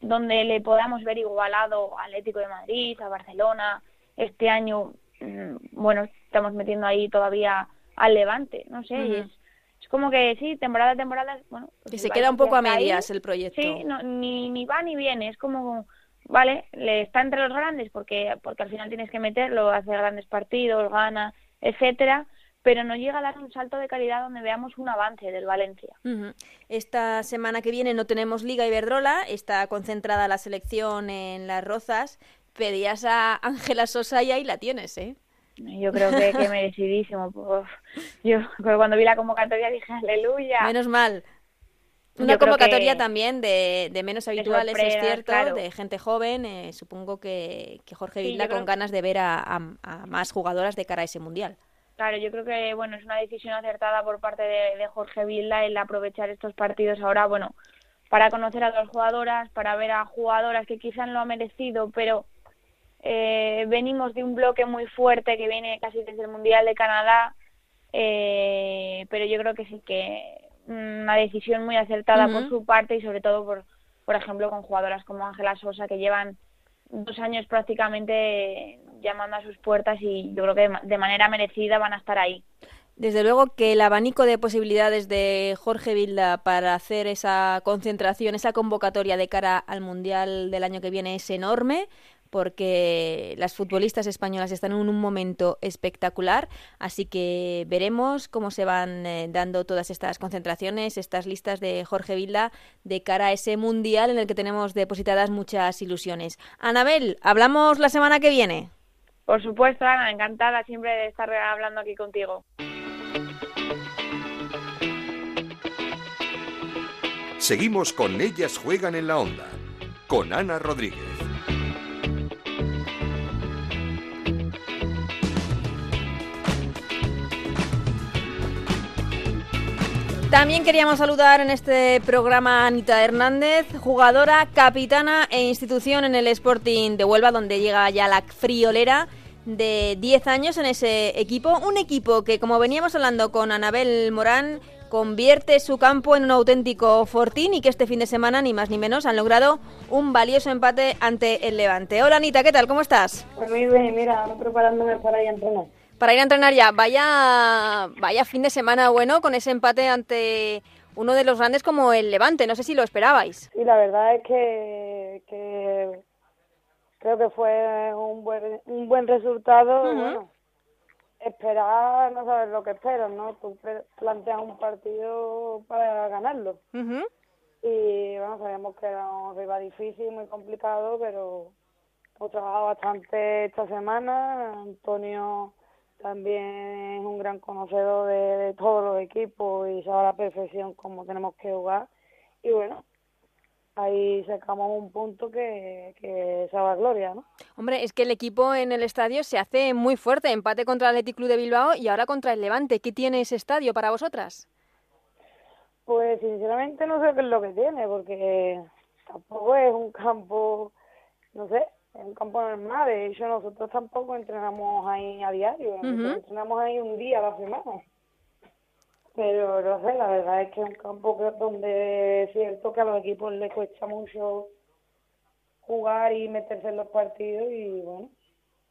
donde le podamos ver igualado a Atlético de Madrid, a Barcelona. Este año, mm, bueno, estamos metiendo ahí todavía al Levante, no sé, uh -huh. y es es como que sí, temporada a temporada, bueno. Pues que se queda un poco a medias ahí, el proyecto. Sí, no, ni, ni va ni viene, es como, vale, le está entre los grandes porque, porque al final tienes que meterlo, hacer grandes partidos, gana, etcétera, pero no llega a dar un salto de calidad donde veamos un avance del Valencia. Uh -huh. Esta semana que viene no tenemos Liga Iberdrola, está concentrada la selección en Las Rozas, pedías a Ángela Sosa y ahí la tienes, ¿eh? Yo creo que, que merecidísimo. Pues, yo cuando vi la convocatoria dije aleluya. Menos mal. Una yo convocatoria también de, de menos habituales, de sorpresa, es cierto, claro. de gente joven. Eh, supongo que, que Jorge Vilda sí, con creo... ganas de ver a, a, a, más jugadoras de cara a ese mundial. Claro, yo creo que bueno es una decisión acertada por parte de, de Jorge Vilda el aprovechar estos partidos ahora, bueno, para conocer a las jugadoras, para ver a jugadoras que quizás lo han merecido, pero eh, venimos de un bloque muy fuerte que viene casi desde el Mundial de Canadá, eh, pero yo creo que sí que una decisión muy acertada por su parte y sobre todo por, por ejemplo, con jugadoras como Ángela Sosa que llevan dos años prácticamente llamando a sus puertas y yo creo que de manera merecida van a estar ahí. Desde luego que el abanico de posibilidades de Jorge Vilda para hacer esa concentración, esa convocatoria de cara al Mundial del año que viene es enorme porque las futbolistas españolas están en un momento espectacular, así que veremos cómo se van eh, dando todas estas concentraciones, estas listas de Jorge Vilda de cara a ese mundial en el que tenemos depositadas muchas ilusiones. Anabel, hablamos la semana que viene. Por supuesto, Ana, encantada siempre de estar hablando aquí contigo. Seguimos con Ellas Juegan en la Onda, con Ana Rodríguez. También queríamos saludar en este programa a Anita Hernández, jugadora, capitana e institución en el Sporting de Huelva, donde llega ya la friolera de 10 años en ese equipo. Un equipo que, como veníamos hablando con Anabel Morán, convierte su campo en un auténtico fortín y que este fin de semana, ni más ni menos, han logrado un valioso empate ante el Levante. Hola Anita, ¿qué tal? ¿Cómo estás? Pues muy bien, mira, preparándome para ir a entrenar para ir a entrenar ya. Vaya, vaya fin de semana bueno con ese empate ante uno de los grandes como el Levante. No sé si lo esperabais. Sí, la verdad es que, que creo que fue un buen, un buen resultado. Bueno, esperar, no sabes lo que esperas, ¿no? Tú planteas un partido para ganarlo. Y bueno, sabíamos que era un rival difícil, muy complicado, pero hemos trabajado bastante esta semana. Antonio también es un gran conocedor de, todos los equipos y sabe a la perfección cómo tenemos que jugar. Y bueno, ahí sacamos un punto que, que sabe a gloria, ¿no? Hombre, es que el equipo en el estadio se hace muy fuerte. Empate contra el Athletic Club de Bilbao y ahora contra el Levante. ¿Qué tiene ese estadio para vosotras? Pues sinceramente no sé qué es lo que tiene, porque tampoco es un campo, no sé, en un campo normal. De hecho, nosotros tampoco entrenamos ahí a diario, entrenamos ahí un día a la semana. Pero no sé, la verdad es que es un campo donde es cierto que a los equipos les cuesta mucho jugar y meterse en los partidos y bueno.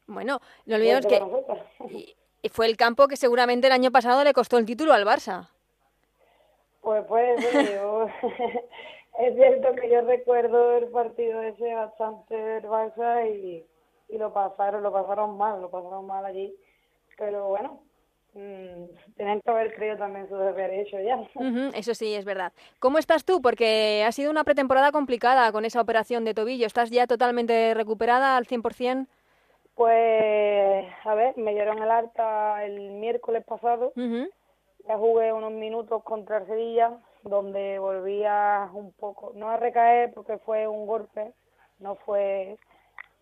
Bueno, no olvidemos que y fue el campo que seguramente el año pasado le costó el título al Barça. Pues pues yo es cierto que yo recuerdo el partido ese bastante del Barça y, y lo pasaron, lo pasaron mal, lo pasaron mal allí. Pero bueno, mmm, tienen que haber creído también su deber hecho ya. [laughs] eso sí, es verdad. ¿Cómo estás tú? Porque ha sido una pretemporada complicada con esa operación de tobillo. ¿Estás ya totalmente recuperada al 100%? Pues, a ver, me dieron el alta el miércoles pasado. Ya jugué unos minutos contra el Sevilla donde volvía un poco, no a recaer porque fue un golpe, no fue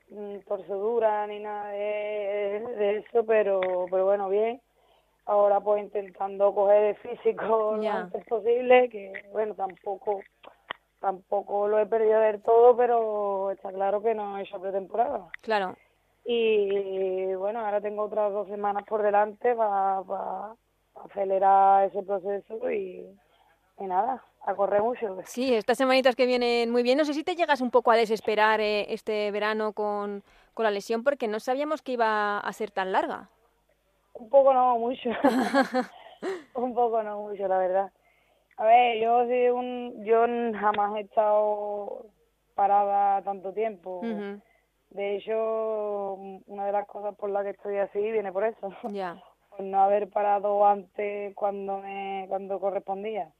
mm, torcedura ni nada de, eso, pero, pero bueno, bien. Ahora pues intentando coger el físico lo antes posible, que bueno, tampoco tampoco lo he perdido del todo, pero está claro que no he hecho pretemporada. Claro. Y bueno, ahora tengo otras dos semanas por delante para acelerar ese proceso y, y nada, a correr mucho. Sí, estas semanitas que vienen muy bien. No sé si te llegas un poco a desesperar eh, este verano con, con la lesión porque no sabíamos que iba a ser tan larga. Un poco no, mucho. [laughs] un poco no, mucho, la verdad. A ver, yo sí, un, yo jamás he estado parada tanto tiempo. De hecho, una de las cosas por las que estoy así viene por eso. Ya. [laughs] por no haber parado antes cuando me cuando correspondía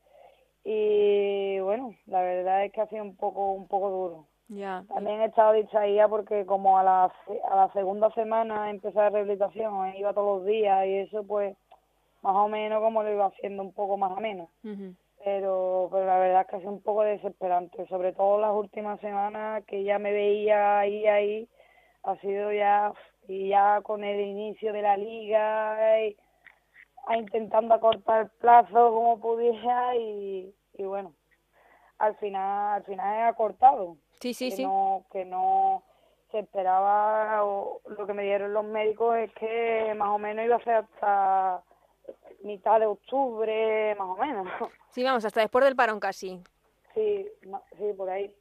y bueno, la verdad es que ha sido un poco un poco duro. Ya. También he estado distraída porque como a la, a la segunda semana empecé la rehabilitación, iba todos los días y eso pues más o menos como lo iba haciendo un poco más o menos. Pero, pero la verdad es que ha sido un poco desesperante, sobre todo las últimas semanas que ya me veía ahí, ahí, ha sido ya, y ya con el inicio de la liga, y, a intentando acortar el plazo como pudiera y, y bueno, al final al final he acortado. Sí, sí, que sí. No, que no se esperaba, o lo que me dieron los médicos es que más o menos iba a ser hasta mitad de octubre, más o menos. [laughs] Sí, vamos, hasta después del parón casi. Sí, sí, por ahí.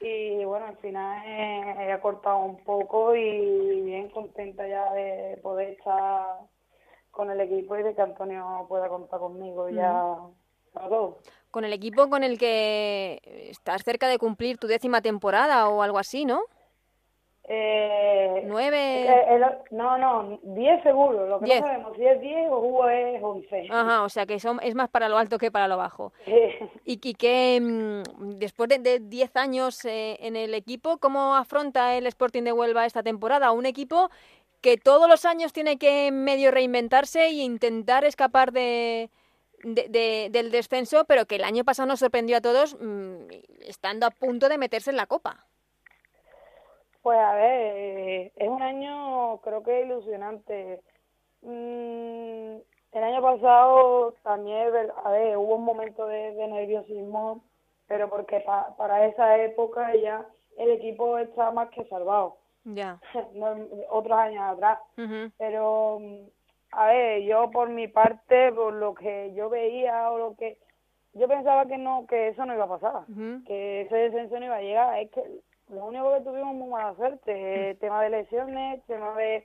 Y bueno, al final he, acortado un poco y bien contenta ya de poder estar con el equipo y de que Antonio pueda contar conmigo ya para todo. Con el equipo con el que estás cerca de cumplir tu décima temporada o algo así, ¿no? Eh, ¿Nueve? Eh, no, no, diez seguro. Lo que no sabemos si es diez o Hugo es once. Ajá, o sea que son, es más para lo alto que para lo bajo. [laughs] y, y que mm, después de, diez años eh, en el equipo, ¿cómo afronta el Sporting de Huelva esta temporada? Un equipo que todos los años tiene que medio reinventarse e intentar escapar de, del descenso, pero que el año pasado nos sorprendió a todos mm, estando a punto de meterse en la Copa. Pues a ver, es un año creo que ilusionante. Mm, el año pasado también, a ver, hubo un momento de, nerviosismo, pero porque para esa época ya el equipo estaba más que salvado. Ya. [laughs] otros años atrás. Pero, a ver, yo por mi parte, por lo que yo veía o lo que... Yo pensaba que no, que eso no iba a pasar, que ese descenso no iba a llegar. Es que lo único que tuvimos muy mala suerte, tema de lesiones, tema de...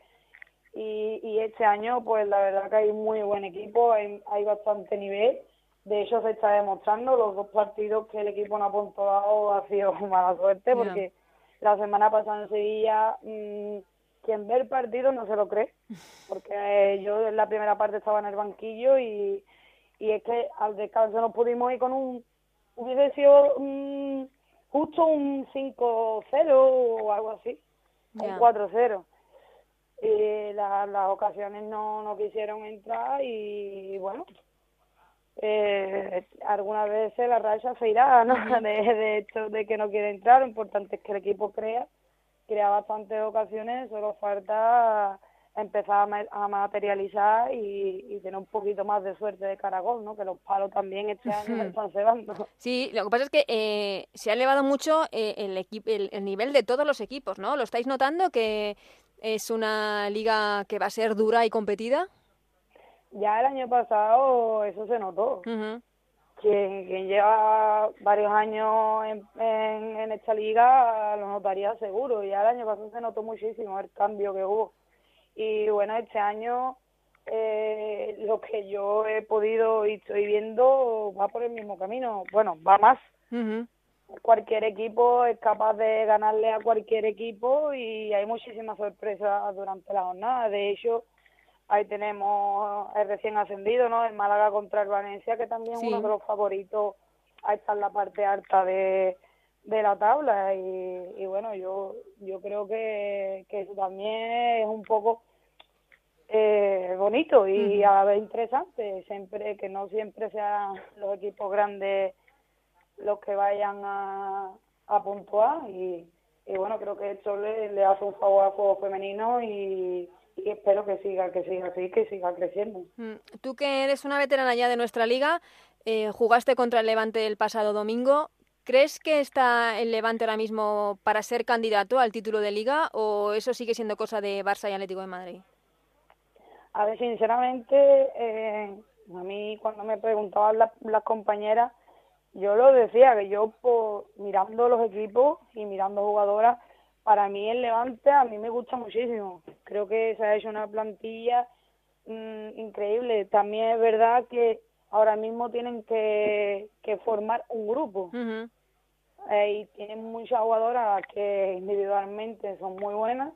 Y, y este año, pues la verdad que hay muy buen equipo, hay, hay bastante nivel. De hecho, se está demostrando los dos partidos que el equipo no ha puntuado ha sido [laughs] mala suerte, porque la semana pasada en Sevilla, mmm, quien ve el partido no se lo cree, porque eh, yo en la primera parte estaba en el banquillo y, y es que al descanso nos pudimos ir con un, hubiese sido justo un 5-0 o algo así, un 4-0. Y las ocasiones no, no quisieron entrar y, bueno, eh, algunas veces la racha se irá, ¿no? [laughs] De, de hecho de que no quiere entrar, lo importante es que el equipo crea, crea bastantes ocasiones, solo falta empezar a, materializar y, tener un poquito más de suerte de caragol, ¿no? Que los palos también este año están cebando. Sí, lo que pasa es que eh, se ha elevado mucho eh, el, el, el, nivel de todos los equipos, ¿no? ¿Lo estáis notando que es una liga que va a ser dura y competida? Ya el año pasado eso se notó. quien, lleva varios años en, en, esta liga lo notaría seguro. Ya el año pasado se notó muchísimo el cambio que hubo. Y bueno, este año eh, lo que yo he podido y estoy viendo va por el mismo camino. Bueno, va más. Cualquier equipo es capaz de ganarle a cualquier equipo y hay muchísimas sorpresas durante la jornada. De hecho, ahí tenemos el recién ascendido, ¿no? El Málaga contra el Valencia, que también es uno de los favoritos. A estar en la parte alta de, de la tabla. Y, y bueno, yo yo creo que, que eso también es un poco eh, bonito y a la vez interesante, siempre que no siempre sean los equipos grandes los que vayan a, a puntuar. Y, y bueno, creo que esto le, le hace un favor al juego femenino y, y espero que siga, que siga así, que siga creciendo. Mm, tú que eres una veterana ya de nuestra liga, eh, jugaste contra el Levante el pasado domingo. ¿Crees que está el Levante ahora mismo para ser candidato al título de liga o eso sigue siendo cosa de Barça y Atlético de Madrid? A ver, sinceramente, eh, a mí cuando me preguntaban las, compañeras, yo lo decía, que yo por, mirando los equipos y mirando jugadoras, para mí el Levante a mí me gusta muchísimo. Creo que se ha hecho una plantilla mm, increíble. También es verdad que ahora mismo tienen que, que formar un grupo. Eh, y tienen muchas jugadoras que individualmente son muy buenas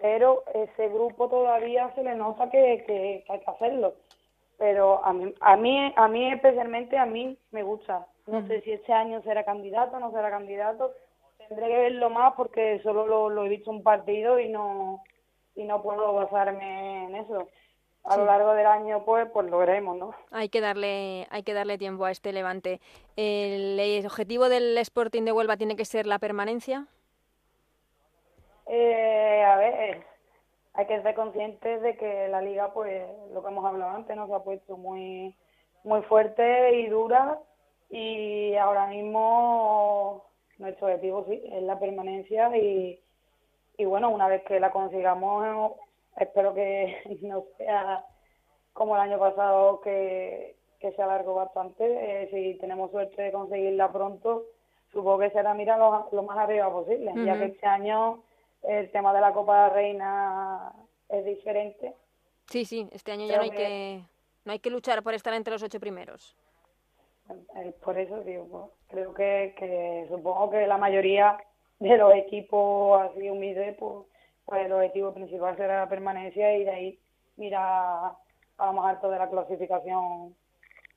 pero ese grupo todavía se le nota que, que, hay que hacerlo. Pero a mí, a mí, a mí especialmente a mí me gusta. No sé si este año será candidato o no será candidato. Tendré que verlo más porque solo lo, lo he visto un partido y no y no puedo basarme en eso. A lo largo del año pues pues lo veremos no hay que darle hay que darle tiempo a este levante. El objetivo del Sporting de Huelva tiene que ser la permanencia eh, a ver, hay que ser conscientes de que la liga, pues, lo que hemos hablado antes, nos ha puesto muy, muy fuerte y dura y ahora mismo nuestro objetivo sí es la permanencia y, y bueno, una vez que la consigamos, espero que [laughs] no sea como el año pasado que, que se alargó bastante. Eh, si tenemos suerte de conseguirla pronto, supongo que será mirar lo, más arriba posible, ya que este año el tema de la Copa de la Reina es diferente. Sí, sí, este año ya no hay que... no hay que luchar por estar entre los ocho primeros. Eh, por eso digo, pues, creo que, que supongo que la mayoría de los equipos así humildes, pues, pues el objetivo principal será la permanencia y de ahí mira a lo más alto de la clasificación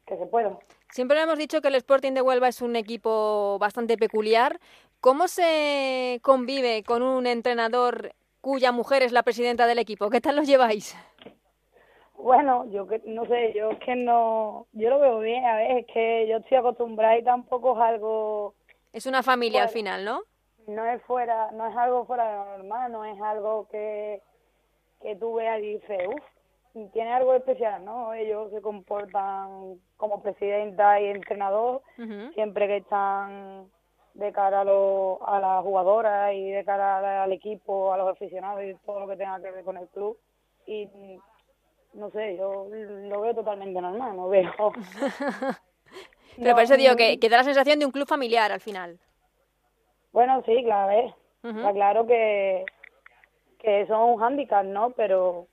que se pueda. Siempre hemos dicho que el Sporting de Huelva es un equipo bastante peculiar. ¿Cómo se convive con un entrenador cuya mujer es la presidenta del equipo? ¿Qué tal lo lleváis? Bueno, yo que no sé, yo es que no, yo lo veo bien, a ver, es que yo estoy acostumbrada y tampoco es algo... Es una familia al final, ¿no? No es fuera, no es algo fuera de lo normal, no es algo que, que tú veas y dices, uff, tiene algo especial, ¿no? Ellos se comportan como presidenta y entrenador, siempre que están de cara a, lo, a las jugadoras y de cara al equipo, a los aficionados y todo lo que tenga que ver con el club. Y no sé, yo lo veo totalmente normal, no veo. [laughs] Pero por eso digo que, que, da la sensación de un club familiar al final. Bueno, sí, claro, está claro que, que son un hándicap, ¿no? Pero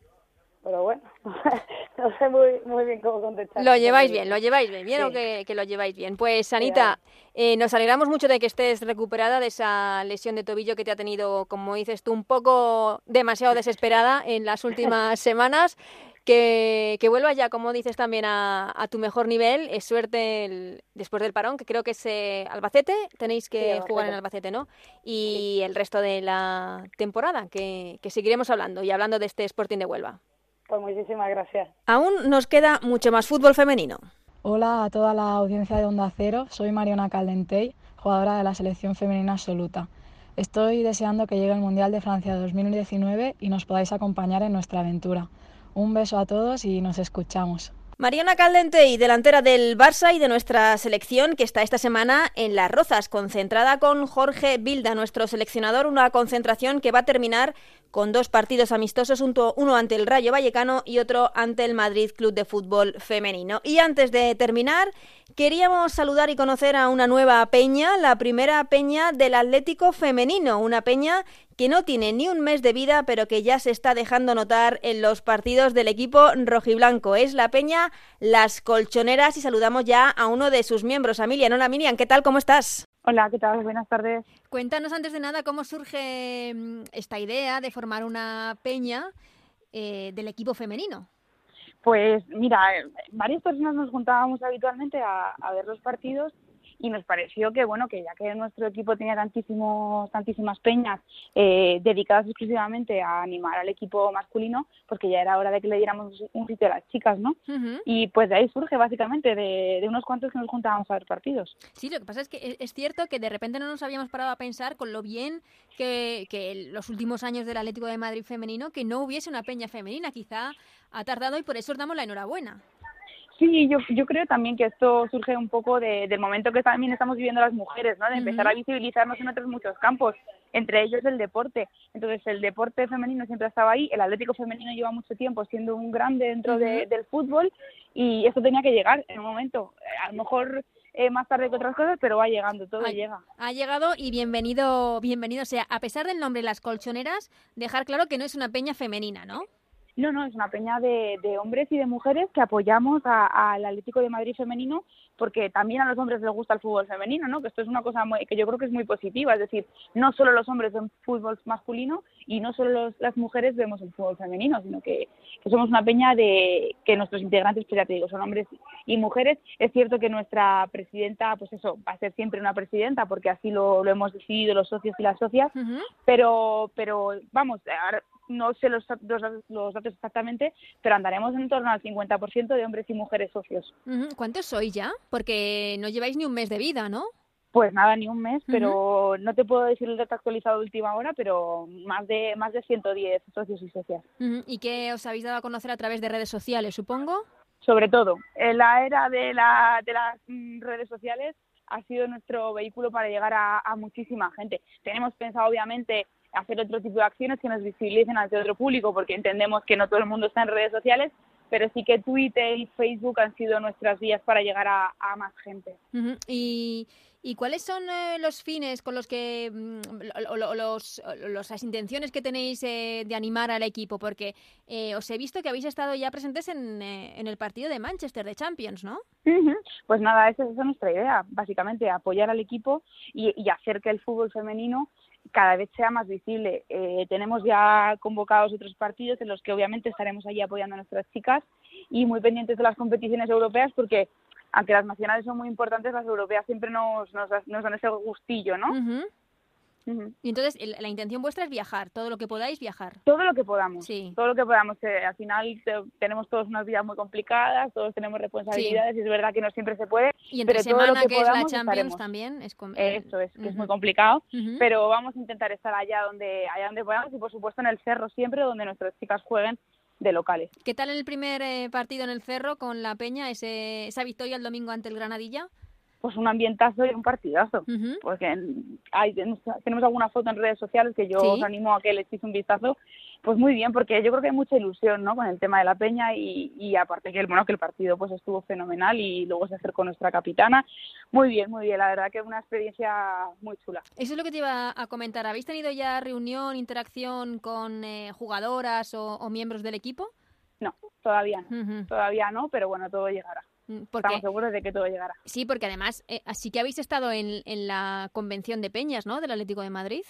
pero bueno, [laughs] no sé muy, muy bien cómo contestar. Lo lleváis bien, lo lleváis bien, bien que, que, lo lleváis bien. Pues Anita, eh, nos alegramos mucho de que estés recuperada de esa lesión de tobillo que te ha tenido, como dices tú, un poco demasiado desesperada en las últimas [laughs] semanas. Que, que vuelvas ya, como dices también, a, a tu mejor nivel. Es suerte después del parón, que creo que es eh, Albacete. Tenéis que jugar en Albacete, ¿no? Y el resto de la temporada, que, que seguiremos hablando y hablando de este Sporting de Huelva. Pues muchísimas gracias. Aún nos queda mucho más fútbol femenino. Hola a toda la audiencia de Onda Cero. Soy Mariona Caldentey, jugadora de la selección femenina absoluta. Estoy deseando que llegue el Mundial de Francia 2019 y nos podáis acompañar en nuestra aventura. Un beso a todos y nos escuchamos. Mariana Caldente y delantera del Barça y de nuestra selección que está esta semana en Las Rozas, concentrada con Jorge Bilda, nuestro seleccionador, una concentración que va a terminar con dos partidos amistosos, uno ante el Rayo Vallecano y otro ante el Madrid Club de Fútbol Femenino. Y antes de terminar, queríamos saludar y conocer a una nueva peña, la primera peña del Atlético Femenino, una peña que no tiene ni un mes de vida, pero que ya se está dejando notar en los partidos del equipo rojiblanco. Es la peña Las Colchoneras y saludamos ya a uno de sus miembros, Amelia. Hola Miriam, ¿qué tal? ¿Cómo estás? Hola, ¿qué tal? Buenas tardes. Cuéntanos antes de nada cómo surge mm, esta idea de formar una peña eh, del equipo femenino. Pues mira, eh, varias personas nos juntábamos habitualmente a, a ver los partidos y nos pareció que bueno que ya que nuestro equipo tenía tantísimos tantísimas peñas eh, dedicadas exclusivamente a animar al equipo masculino pues que ya era hora de que le diéramos un sitio a las chicas no y pues de ahí surge básicamente de, de, unos cuantos que nos juntábamos a ver partidos. Sí lo que pasa es que es cierto que de repente no nos habíamos parado a pensar con lo bien que, que los últimos años del Atlético de Madrid femenino que no hubiese una peña femenina. Quizá ha tardado y por eso os damos la enhorabuena Sí, yo, yo creo también que esto surge un poco de, del momento que también estamos viviendo las mujeres, ¿no? De empezar a visibilizarnos en otros muchos campos, entre ellos el deporte. Entonces, el deporte femenino siempre estaba ahí, el Atlético femenino lleva mucho tiempo siendo un grande dentro de, del fútbol y eso tenía que llegar en un momento. A lo mejor eh, más tarde que otras cosas, pero va llegando, todo llega. Ha llegado y bienvenido, bienvenido. O sea, a pesar del nombre Las Colchoneras, dejar claro que no es una peña femenina, ¿no? No, no, es una peña de, de hombres y de mujeres que apoyamos al Atlético de Madrid femenino porque también a los hombres les gusta el fútbol femenino, ¿no? Que esto es una cosa que yo creo que es muy positiva, es decir, no solo los hombres ven fútbol masculino y no solo las mujeres vemos el fútbol femenino, sino que, somos una peña de que nuestros integrantes, pues ya te digo, son hombres y mujeres. Es cierto que nuestra presidenta, pues eso, va a ser siempre una presidenta porque así lo, lo hemos decidido los socios y las socias, pero, pero vamos, no sé los, los, datos exactamente, pero andaremos en torno al 50% de hombres y mujeres socios. ¿Cuántos sois ya? Porque no lleváis ni un mes de vida, ¿no? Pues nada, ni un mes, pero no te puedo decir el dato actualizado de última hora, pero más de más de 110 socios y socias. ¿Y qué os habéis dado a conocer a través de redes sociales, supongo? Sobre todo, en la era de, la, de las mm, redes sociales ha sido nuestro vehículo para llegar a, a muchísima gente. Tenemos pensado, obviamente, hacer otro tipo de acciones que nos visibilicen ante otro público, porque entendemos que no todo el mundo está en redes sociales, pero sí que Twitter y Facebook han sido nuestras vías para llegar a, a más gente. Y ¿Y cuáles son eh, los fines con los que, mm, o, los, las intenciones que tenéis eh, de animar al equipo? Porque eh, os he visto que habéis estado ya presentes en, en, el partido de Manchester de Champions, ¿no? Pues nada, esa, es nuestra idea, básicamente, apoyar al equipo y, y, hacer que el fútbol femenino cada vez sea más visible. tenemos ya convocados otros partidos en los que obviamente estaremos allí apoyando a nuestras chicas y muy pendientes de las competiciones europeas porque aunque las nacionales son muy importantes, las europeas siempre nos, nos, nos dan ese gustillo, ¿no? Y entonces la intención vuestra es viajar, todo lo que podáis viajar. Todo lo que podamos, sí. todo lo que podamos. al final tenemos todos unas vidas muy complicadas, todos tenemos responsabilidades y es verdad que no siempre se puede. Y entre pero semana todo lo que, es la Champions también es Eso es, que es muy complicado, pero vamos a intentar estar allá donde allá donde podamos y por supuesto en el cerro siempre donde nuestras chicas jueguen de locales. ¿Qué tal el primer eh, partido en el Cerro con la Peña, ese, esa victoria el domingo ante el Granadilla? Pues un ambientazo y un partidazo, porque hay, tenemos alguna foto en redes sociales que yo os animo a que le echéis un vistazo pues muy bien, porque yo creo que hay mucha ilusión, ¿no? Con el tema de la peña y, y aparte que el bueno que el partido pues estuvo fenomenal y luego se acercó nuestra capitana. Muy bien, muy bien, la verdad que es una experiencia muy chula. Eso es lo que te iba a comentar. ¿Habéis tenido ya reunión, interacción con eh, jugadoras o, miembros del equipo? No, todavía no, todavía no, pero bueno, todo llegará. Mm, Estamos seguros de que todo llegará. Sí, porque además, eh, así que habéis estado en, en la convención de peñas, ¿no? Del Atlético de Madrid.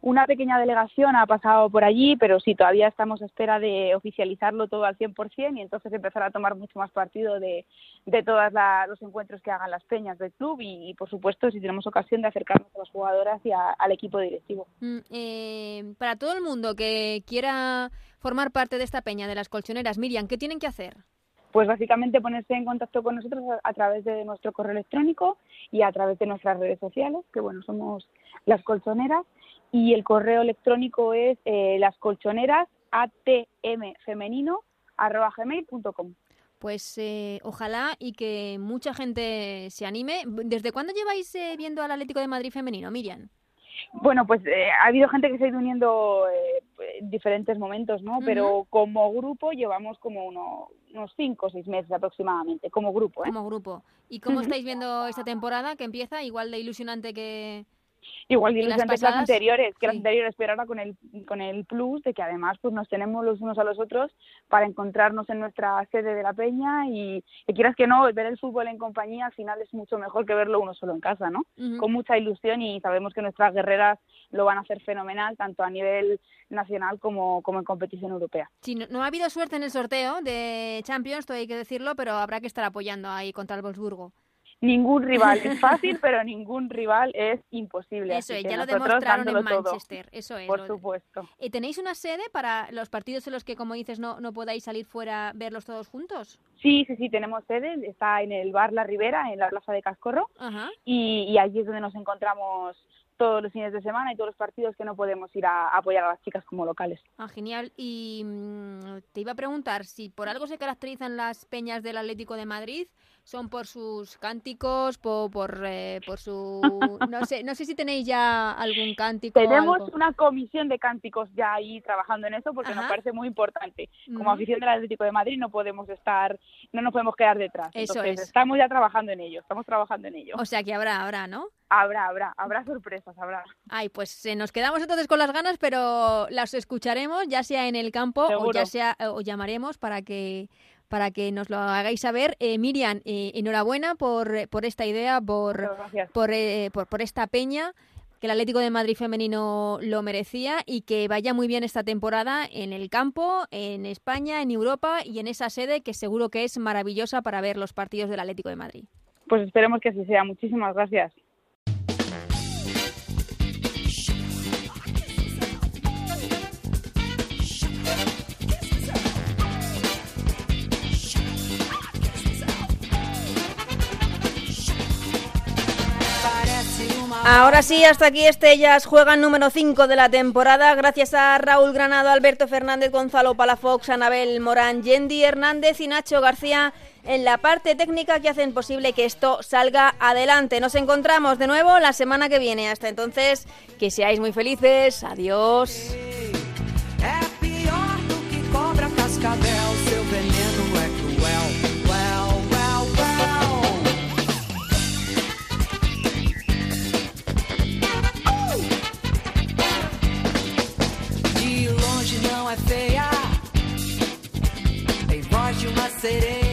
Una pequeña delegación ha pasado por allí, pero sí, todavía estamos a espera de oficializarlo todo al 100% y entonces empezar a tomar mucho más partido de, de todos los encuentros que hagan las peñas del club y, por supuesto, si tenemos ocasión de acercarnos a las jugadoras y al equipo directivo. Mm, eh, para todo el mundo que quiera formar parte de esta peña de las colchoneras, Miriam, ¿qué tienen que hacer? Pues básicamente ponerse en contacto con nosotros a, través de nuestro correo electrónico y a través de nuestras redes sociales, que bueno, somos las colchoneras y el correo electrónico es eh, lascolchoneras atmfemenino arroba gmail.com. Pues eh, ojalá y que mucha gente se anime. ¿Desde cuándo lleváis eh, viendo al Atlético de Madrid femenino, Miriam? Bueno, pues eh, ha habido gente que se ha ido uniendo en diferentes momentos, ¿no? Pero como grupo llevamos como unos cinco o seis meses aproximadamente, como grupo, ¿eh? Como grupo. ¿Y cómo estáis viendo esta temporada que empieza igual de ilusionante que, Igual que las, las anteriores, que las anteriores, pero ahora con el, con el plus de que además pues nos tenemos los unos a los otros para encontrarnos en nuestra sede de la peña y que quieras que no, ver el fútbol en compañía al final es mucho mejor que verlo uno solo en casa, ¿no? Con mucha ilusión y sabemos que nuestras guerreras lo van a hacer fenomenal, tanto a nivel nacional como, como en competición europea. Sí, no, ha habido suerte en el sorteo de Champions, todo hay que decirlo, pero habrá que estar apoyando ahí contra el Wolfsburgo ningún rival es [laughs] fácil, pero ningún rival es imposible. Eso es, ya lo demostraron en Manchester, eso es. Por supuesto. ¿Y tenéis una sede para los partidos en los que, como dices, no, no podáis salir fuera, verlos todos juntos? Sí, sí, sí, tenemos sede, está en el bar La Ribera, en la plaza de Cascorro, Y, y allí es donde nos encontramos todos los fines de semana y todos los partidos que no podemos ir a, apoyar a las chicas como locales. Ah, genial. Y mm, te iba a preguntar si por algo se caracterizan las peñas del Atlético de Madrid, son por sus cánticos, por por, eh, por su [laughs] no sé, no sé si tenéis ya algún cántico. Tenemos una comisión de cánticos ya ahí trabajando en eso porque nos parece muy importante. Como afición del Atlético de Madrid no podemos estar, no nos podemos quedar detrás. Eso es. Estamos ya trabajando en ello, estamos trabajando en ello. O sea que habrá, habrá, ¿no? Habrá, habrá, habrá sorpresas, habrá. Ay, pues nos quedamos entonces con las ganas, pero las escucharemos, ya sea en el campo o ya sea o llamaremos para que para que nos lo hagáis saber. Eh, Miriam, eh, enhorabuena por, por esta idea, por, por, eh, por, por esta peña que el Atlético de Madrid femenino lo merecía y que vaya muy bien esta temporada en el campo, en España, en Europa y en esa sede que seguro que es maravillosa para ver los partidos del Atlético de Madrid. Pues esperemos que así sea. Muchísimas gracias. Ahora sí, hasta aquí este Ellas Juegan número 5 de la temporada. Gracias a Raúl Granado, Alberto Fernández, Gonzalo Palafox, Anabel Morán, Yendi Hernández y Nacho García en la parte técnica que hacen posible que esto salga adelante. Nos encontramos de nuevo la semana que viene. Hasta entonces, que seáis muy felices. Adiós. feia, tem voz de uma sereia.